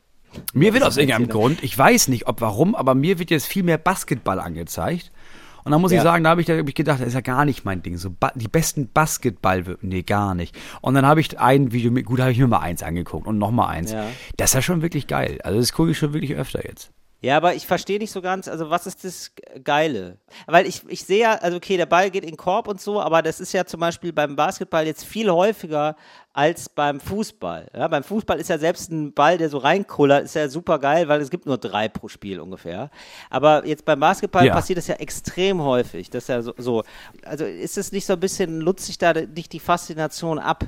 Mir wird aus irgendeinem Grund, ich weiß nicht, ob warum, aber mir wird jetzt viel mehr Basketball angezeigt. Und dann muss ja. ich sagen, da habe ich, hab ich gedacht, das ist ja gar nicht mein Ding. So die besten Basketball, nee, gar nicht. Und dann habe ich ein Video mit, gut, habe ich mir mal eins angeguckt und noch mal eins. Ja. Das ist ja schon wirklich geil. Also das gucke ich schon wirklich öfter jetzt. Ja, aber ich verstehe nicht so ganz, also was ist das Geile? Weil ich, ich sehe ja, also okay, der Ball geht in den Korb und so, aber das ist ja zum Beispiel beim Basketball jetzt viel häufiger als beim Fußball. Ja, beim Fußball ist ja selbst ein Ball, der so reinkullert, ist ja super geil, weil es gibt nur drei pro Spiel ungefähr. Aber jetzt beim Basketball ja. passiert das ja extrem häufig. Das ist ja so, so. Also ist es nicht so ein bisschen, nutzt sich da nicht die Faszination ab?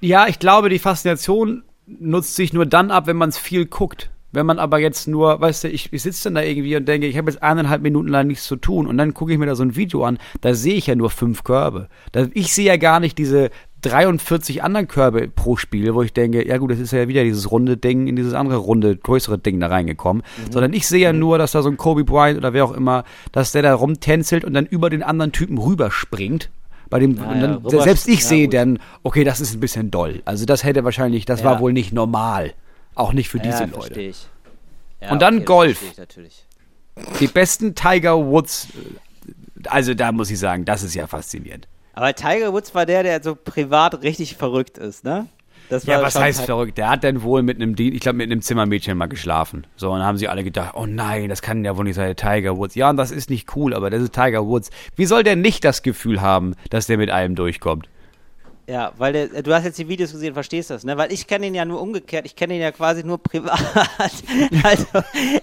Ja, ich glaube, die Faszination nutzt sich nur dann ab, wenn man es viel guckt. Wenn man aber jetzt nur, weißt du, ich, ich sitze dann da irgendwie und denke, ich habe jetzt eineinhalb Minuten lang nichts zu tun und dann gucke ich mir da so ein Video an, da sehe ich ja nur fünf Körbe. Da, ich sehe ja gar nicht diese 43 anderen Körbe pro Spiel, wo ich denke, ja gut, das ist ja wieder dieses runde Ding in dieses andere runde, größere Ding da reingekommen. Mhm. Sondern ich sehe ja mhm. nur, dass da so ein Kobe Bryant oder wer auch immer, dass der da rumtänzelt und dann über den anderen Typen rüberspringt bei dem ja, dann, ja, selbst ich ja, sehe dann, okay, das ist ein bisschen doll. Also das hätte wahrscheinlich, das war wohl nicht normal. Auch nicht für diese ja, Leute. Ich. Ja, und dann okay, Golf. Die besten Tiger Woods. Äh, also da muss ich sagen, das ist ja faszinierend. Aber Tiger Woods war der, der so privat richtig verrückt ist, ne? ja, was heißt verrückt? Der hat dann wohl mit einem, ich glaube, mit einem Zimmermädchen mal geschlafen. So, und dann haben sie alle gedacht, oh nein, das kann ja wohl nicht sein, Tiger Woods. Ja, und das ist nicht cool, aber das ist Tiger Woods. Wie soll der nicht das Gefühl haben, dass der mit allem durchkommt? Ja, weil der, du hast jetzt die Videos gesehen, verstehst das, ne? Weil ich kenne ihn ja nur umgekehrt, ich kenne ihn ja quasi nur privat. also,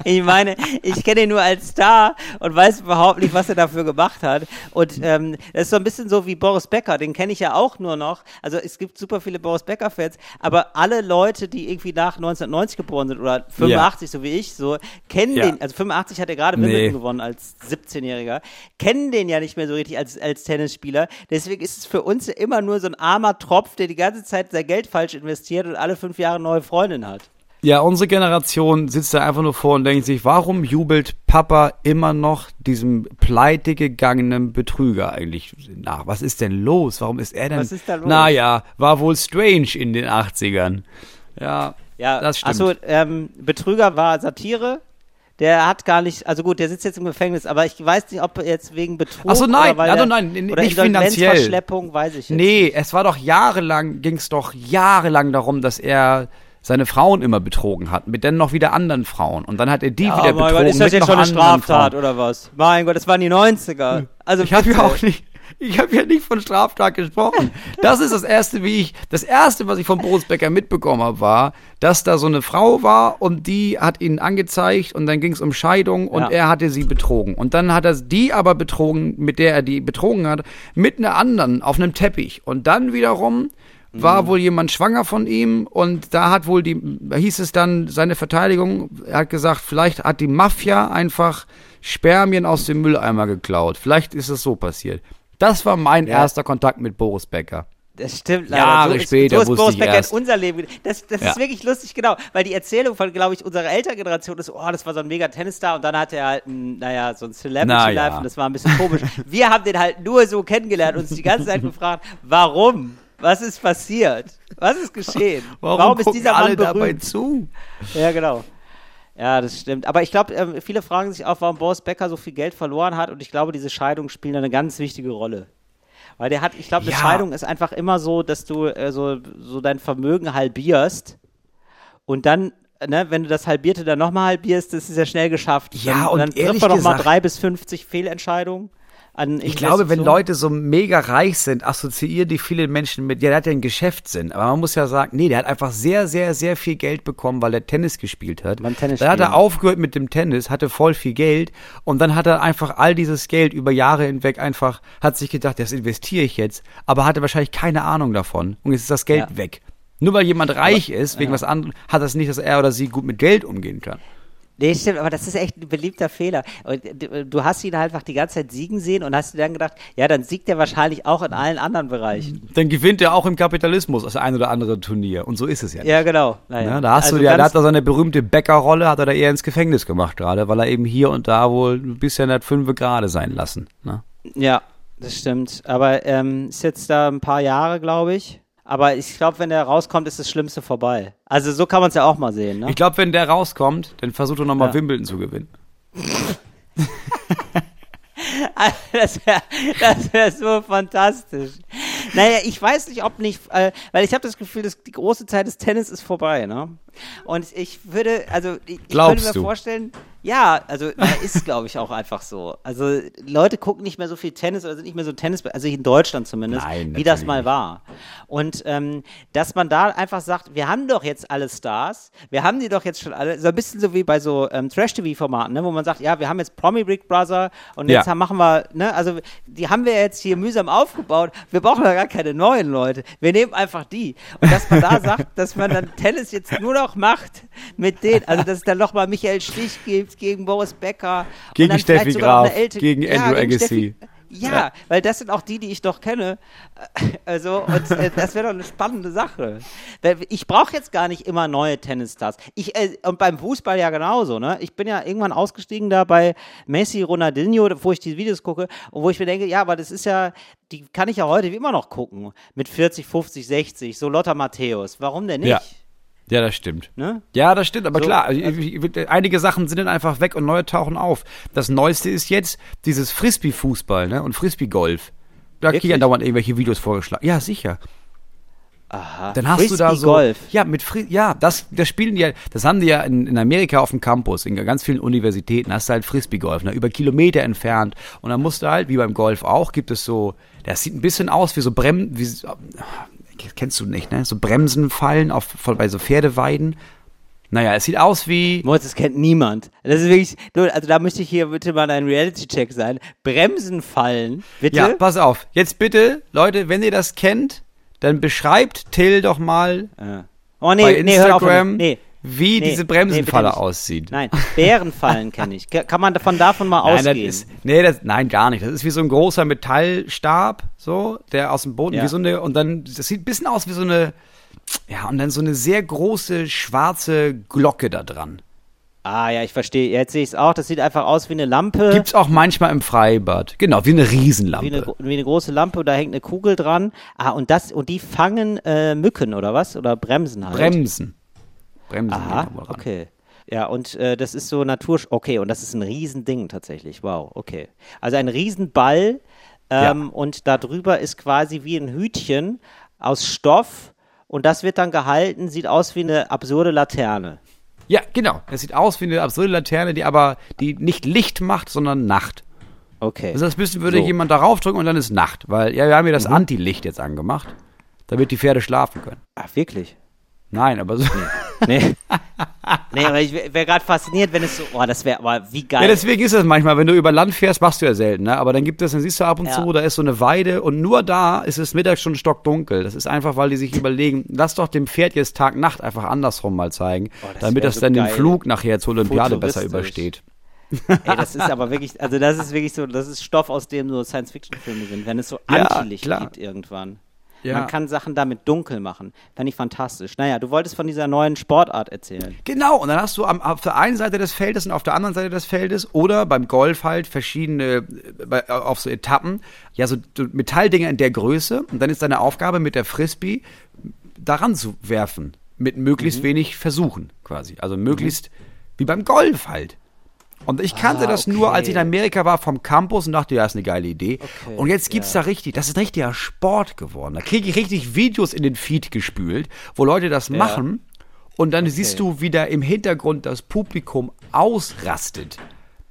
ich meine, ich kenne ihn nur als Star und weiß überhaupt nicht, was er dafür gemacht hat. Und ähm, das ist so ein bisschen so wie Boris Becker, den kenne ich ja auch nur noch. Also es gibt super viele Boris Becker-Fans, aber alle Leute, die irgendwie nach 1990 geboren sind oder 85, ja. so wie ich, so, kennen ja. den, also 85 hat er gerade Wimbledon nee. gewonnen als 17-Jähriger, kennen den ja nicht mehr so richtig als, als Tennisspieler. Deswegen ist es für uns immer nur so ein armer Tropf, der die ganze Zeit sein Geld falsch investiert und alle fünf Jahre neue Freundin hat. Ja, unsere Generation sitzt da einfach nur vor und denkt sich, warum jubelt Papa immer noch diesem pleite gegangenen Betrüger eigentlich nach? Was ist denn los? Warum ist er denn? Was ist da los? Naja, war wohl strange in den 80ern. Ja, ja das stimmt. Achso, ähm, Betrüger war Satire, der hat gar nicht, also gut, der sitzt jetzt im Gefängnis, aber ich weiß nicht, ob jetzt wegen Betrug Ach so, nein, oder weil also nein, oder nicht finanziell. Verschleppung, weiß ich jetzt Nee, nicht. es war doch jahrelang, ging es doch jahrelang darum, dass er seine Frauen immer betrogen hat, mit dann noch wieder anderen Frauen. Und dann hat er die ja, wieder betrogen. Gott, ist das jetzt schon eine Straftat Frauen. oder was? Mein Gott, das waren die 90er. Also ich habe ja auch nicht. Ich habe ja nicht von Straftat gesprochen. Das ist das erste, wie ich, das erste, was ich von Boris Becker mitbekommen habe, war, dass da so eine Frau war und die hat ihn angezeigt und dann ging es um Scheidung und ja. er hatte sie betrogen. Und dann hat er die aber betrogen, mit der er die betrogen hat, mit einer anderen auf einem Teppich. Und dann wiederum war mhm. wohl jemand schwanger von ihm und da hat wohl die, hieß es dann, seine Verteidigung, er hat gesagt, vielleicht hat die Mafia einfach Spermien aus dem Mülleimer geklaut. Vielleicht ist es so passiert. Das war mein ja. erster Kontakt mit Boris Becker. Das stimmt leider. Jahre so ist, später so ist Boris Becker erst. in unser Leben. Das, das ja. ist wirklich lustig, genau. Weil die Erzählung von, glaube ich, unserer Elterngeneration ist, oh, das war so ein mega Tennisstar und dann hatte er halt, ein, naja, so ein Celebrity Life ja. und das war ein bisschen komisch. Wir haben den halt nur so kennengelernt und uns die ganze Zeit gefragt, warum? Was ist passiert? Was ist geschehen? Warum, warum ist dieser Mann alle berühmt? dabei zu? Ja, genau. Ja, das stimmt. Aber ich glaube, äh, viele fragen sich auch, warum Boris Becker so viel Geld verloren hat. Und ich glaube, diese Scheidungen spielen eine ganz wichtige Rolle. Weil der hat, ich glaube, eine ja. Scheidung ist einfach immer so, dass du äh, so, so dein Vermögen halbierst und dann Ne, wenn du das Halbierte dann nochmal halbierst, das ist ja schnell geschafft. Ja, dann, und dann trifft man nochmal drei bis 50 Fehlentscheidungen an Ich glaube, wenn Leute so mega reich sind, assoziieren die viele Menschen mit, ja, der hat ja einen Geschäftssinn. Aber man muss ja sagen, nee, der hat einfach sehr, sehr, sehr viel Geld bekommen, weil er Tennis gespielt hat. Man Tennis dann hat er aufgehört mit dem Tennis, hatte voll viel Geld und dann hat er einfach all dieses Geld über Jahre hinweg einfach, hat sich gedacht, das investiere ich jetzt, aber hatte wahrscheinlich keine Ahnung davon. Und jetzt ist das Geld ja. weg. Nur weil jemand reich ist, wegen ja. was anderem, hat das nicht, dass er oder sie gut mit Geld umgehen kann. Nee, stimmt, aber das ist echt ein beliebter Fehler. Und du hast ihn halt einfach die ganze Zeit siegen sehen und hast dir dann gedacht, ja, dann siegt er wahrscheinlich auch in allen anderen Bereichen. Dann gewinnt er auch im Kapitalismus das ein oder andere Turnier. Und so ist es ja. Nicht. Ja, genau. Naja. Ja, da hast also du ja, da hat er seine berühmte Bäckerrolle, hat er da eher ins Gefängnis gemacht gerade, weil er eben hier und da wohl ein bisschen hat fünf gerade sein lassen. Ne? Ja, das stimmt. Aber ähm, ist jetzt da ein paar Jahre, glaube ich. Aber ich glaube, wenn der rauskommt, ist das Schlimmste vorbei. Also so kann man es ja auch mal sehen. Ne? Ich glaube, wenn der rauskommt, dann versucht er nochmal ja. Wimbledon zu gewinnen. das wäre das wär so fantastisch. Naja, ich weiß nicht, ob nicht, äh, weil ich habe das Gefühl, dass die große Zeit des Tennis ist vorbei, ne? Und ich würde, also ich, ich könnte mir du? vorstellen, ja, also ist, glaube ich, auch einfach so. Also Leute gucken nicht mehr so viel Tennis oder sind nicht mehr so Tennis, also in Deutschland zumindest, Nein, wie das mal war. Und ähm, dass man da einfach sagt, wir haben doch jetzt alle Stars, wir haben die doch jetzt schon alle, so ein bisschen so wie bei so ähm, Trash-TV-Formaten, ne, wo man sagt, ja, wir haben jetzt Promi Big Brother und jetzt ja. haben, machen wir, ne, also die haben wir jetzt hier mühsam aufgebaut, wir brauchen da gar keine neuen Leute, wir nehmen einfach die. Und dass man da sagt, dass man dann Tennis jetzt nur noch macht mit denen, also dass es dann nochmal Michael Stich gibt, gegen Boris Becker. Gegen Steffi Graf, gegen Andrew ja, Agassi. Ja, ja, weil das sind auch die, die ich doch kenne. Also, und, äh, das wäre doch eine spannende Sache. Ich brauche jetzt gar nicht immer neue Tennisstars. Ich, äh, und beim Fußball ja genauso, ne? Ich bin ja irgendwann ausgestiegen da bei Messi, Ronaldinho, wo ich die Videos gucke und wo ich mir denke, ja, aber das ist ja, die kann ich ja heute wie immer noch gucken. Mit 40, 50, 60, so Lothar Matthäus. Warum denn nicht? Ja. Ja, das stimmt. Ne? Ja, das stimmt, aber so, klar, also, einige Sachen sind dann einfach weg und neue tauchen auf. Das Neueste ist jetzt dieses Frisbee-Fußball ne? und Frisbee-Golf. Da kriege ich ja dauernd irgendwelche Videos vorgeschlagen. Ja, sicher. Aha. Dann hast du da so. Golf. Ja, mit Fri ja, das, das spielen die ja, das haben die ja in, in Amerika auf dem Campus, in ganz vielen Universitäten, hast du halt Frisbee-Golf, ne, über Kilometer entfernt. Und dann musst du halt, wie beim Golf auch, gibt es so, das sieht ein bisschen aus wie so Brem, wie, kennst du nicht, ne? So Bremsenfallen auf, bei so Pferdeweiden. Naja, es sieht aus wie. Moritz, das kennt niemand. Das ist wirklich, also da möchte ich hier bitte mal ein Reality-Check sein. Bremsenfallen, bitte? Ja, pass auf. Jetzt bitte, Leute, wenn ihr das kennt, dann beschreibt Till doch mal ja. oh, nee, bei Instagram, nee, wie nee, diese Bremsenfalle nee, aussieht. Nein, Bärenfallen kenne ich. Kann man davon, davon mal nein, ausgehen? Das ist, nee, das, nein, gar nicht. Das ist wie so ein großer Metallstab, so, der aus dem Boden, ja. wie so eine, und dann, das sieht ein bisschen aus wie so eine, ja, und dann so eine sehr große schwarze Glocke da dran. Ah ja, ich verstehe. Jetzt sehe ich es auch. Das sieht einfach aus wie eine Lampe. Gibt's auch manchmal im Freibad. Genau, wie eine Riesenlampe. Wie eine, wie eine große Lampe, da hängt eine Kugel dran. Ah, und das und die fangen äh, Mücken oder was? Oder Bremsen halt. Bremsen. Bremsen. Aha, okay. Ja, und äh, das ist so Natur. Okay, und das ist ein Riesending tatsächlich. Wow, okay. Also ein Riesenball ähm, ja. und da drüber ist quasi wie ein Hütchen aus Stoff und das wird dann gehalten, sieht aus wie eine absurde Laterne. Ja, genau. Es sieht aus wie eine absurde Laterne, die aber die nicht Licht macht, sondern Nacht. Okay. Also das bisschen würde so. jemand darauf drücken und dann ist Nacht, weil ja, wir haben ja das mhm. Anti-Licht jetzt angemacht, damit die Pferde schlafen können. Ach, wirklich? Nein, aber so. Nee. nee. nee aber ich wäre gerade fasziniert, wenn es so, oh, das wäre, aber wie geil. Ja, deswegen ist es manchmal, wenn du über Land fährst, machst du ja selten, ne? Aber dann gibt es, dann siehst du ab und ja. zu, da ist so eine Weide und nur da ist es mittags schon stockdunkel. Das ist einfach, weil die sich überlegen, lass doch dem Pferd jetzt Tag, Nacht einfach andersrum mal zeigen, oh, das damit das so dann geil. den Flug nachher zur Olympiade besser übersteht. Ey, das ist aber wirklich, also das ist wirklich so, das ist Stoff, aus dem so Science-Fiction-Filme sind, wenn es so Anti-Licht ja, gibt irgendwann. Ja. Man kann Sachen damit dunkel machen. Fand ich fantastisch. Naja, du wolltest von dieser neuen Sportart erzählen. Genau, und dann hast du am, auf der einen Seite des Feldes und auf der anderen Seite des Feldes oder beim Golf halt verschiedene, bei, auf so Etappen, ja, so Metalldinger in der Größe. Und dann ist deine Aufgabe mit der Frisbee daran zu werfen. Mit möglichst mhm. wenig Versuchen quasi. Also möglichst mhm. wie beim Golf halt. Und ich kannte ah, das nur, als ich in Amerika war, vom Campus und dachte, ja, ist eine geile Idee. Okay, und jetzt gibt's ja. da richtig, das ist ein richtiger Sport geworden. Da kriege ich richtig Videos in den Feed gespült, wo Leute das ja. machen. Und dann okay. siehst du, wie da im Hintergrund das Publikum ausrastet.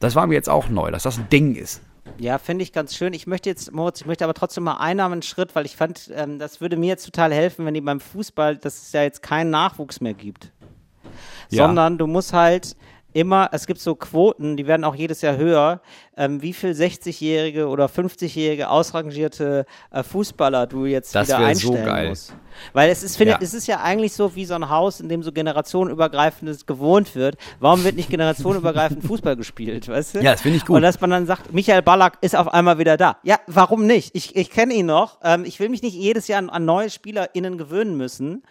Das war mir jetzt auch neu, dass das ein Ding ist. Ja, finde ich ganz schön. Ich möchte jetzt, Moritz, ich möchte aber trotzdem mal einen Schritt, weil ich fand, ähm, das würde mir jetzt total helfen, wenn die beim Fußball, dass es ja jetzt keinen Nachwuchs mehr gibt. Ja. Sondern du musst halt immer, es gibt so Quoten, die werden auch jedes Jahr höher, ähm, wie viel 60-jährige oder 50-jährige ausrangierte äh, Fußballer du jetzt das wieder einstellen so geil. musst. Weil es ist, finde, ja. es ist ja eigentlich so wie so ein Haus, in dem so generationenübergreifendes gewohnt wird. Warum wird nicht generationenübergreifend Fußball gespielt, weißt du? Ja, das finde ich gut. Und dass man dann sagt, Michael Ballack ist auf einmal wieder da. Ja, warum nicht? Ich, ich kenne ihn noch. Ähm, ich will mich nicht jedes Jahr an, an neue SpielerInnen gewöhnen müssen.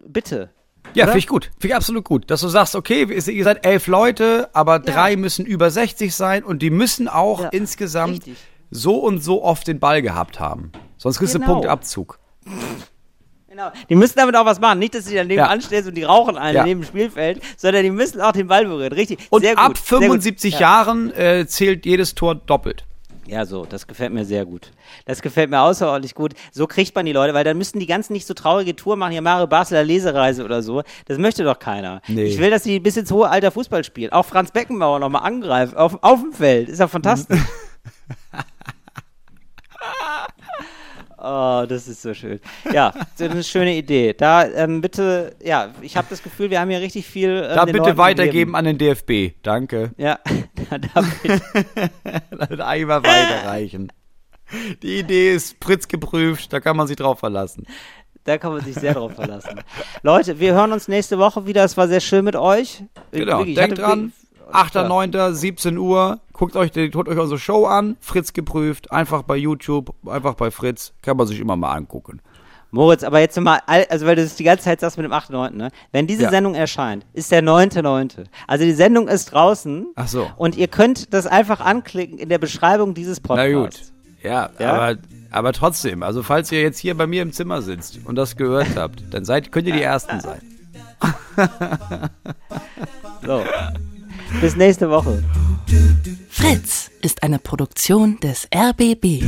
Bitte. Ja, finde ich gut. Finde ich absolut gut. Dass du sagst, okay, ihr seid elf Leute, aber drei ja. müssen über 60 sein und die müssen auch ja, insgesamt richtig. so und so oft den Ball gehabt haben. Sonst kriegst genau. du Punktabzug. Genau. Die müssen damit auch was machen. Nicht, dass sie daneben ja. anstehst und die rauchen einen ja. neben dem Spielfeld, sondern die müssen auch den Ball berühren. Richtig. Und ab 75 Jahren äh, zählt jedes Tor doppelt. Ja, so, das gefällt mir sehr gut. Das gefällt mir außerordentlich gut. So kriegt man die Leute, weil dann müssen die ganzen nicht so traurige Tour machen, hier Mario Basler Lesereise oder so. Das möchte doch keiner. Nee. Ich will, dass die bis ins hohe Alter Fußball spielen. Auch Franz Beckenbauer nochmal angreifen, auf, auf dem Feld. Ist ja fantastisch. Oh, das ist so schön. Ja, das ist eine schöne Idee. Da ähm, bitte, ja, ich habe das Gefühl, wir haben hier richtig viel. Ähm, da bitte Leuten weitergeben gegeben. an den DFB. Danke. Ja, da bitte. einmal weiterreichen. Die Idee ist Pritz geprüft, da kann man sich drauf verlassen. Da kann man sich sehr drauf verlassen. Leute, wir hören uns nächste Woche wieder. Es war sehr schön mit euch. Genau, Wirklich, denkt dran. 8.9., 17 Uhr. Guckt euch, guckt euch unsere Show an. Fritz geprüft. Einfach bei YouTube, einfach bei Fritz. Kann man sich immer mal angucken. Moritz, aber jetzt mal, also weil du das die ganze Zeit sagst mit dem 8.9., ne? Wenn diese ja. Sendung erscheint, ist der 9.9. Also die Sendung ist draußen. Ach so. Und ihr könnt das einfach anklicken in der Beschreibung dieses Podcasts. Na gut. Ja, ja? Aber, aber trotzdem, also falls ihr jetzt hier bei mir im Zimmer sitzt und das gehört habt, dann seid, könnt ihr die Ersten sein. so. Bis nächste Woche. Fritz ist eine Produktion des RBB.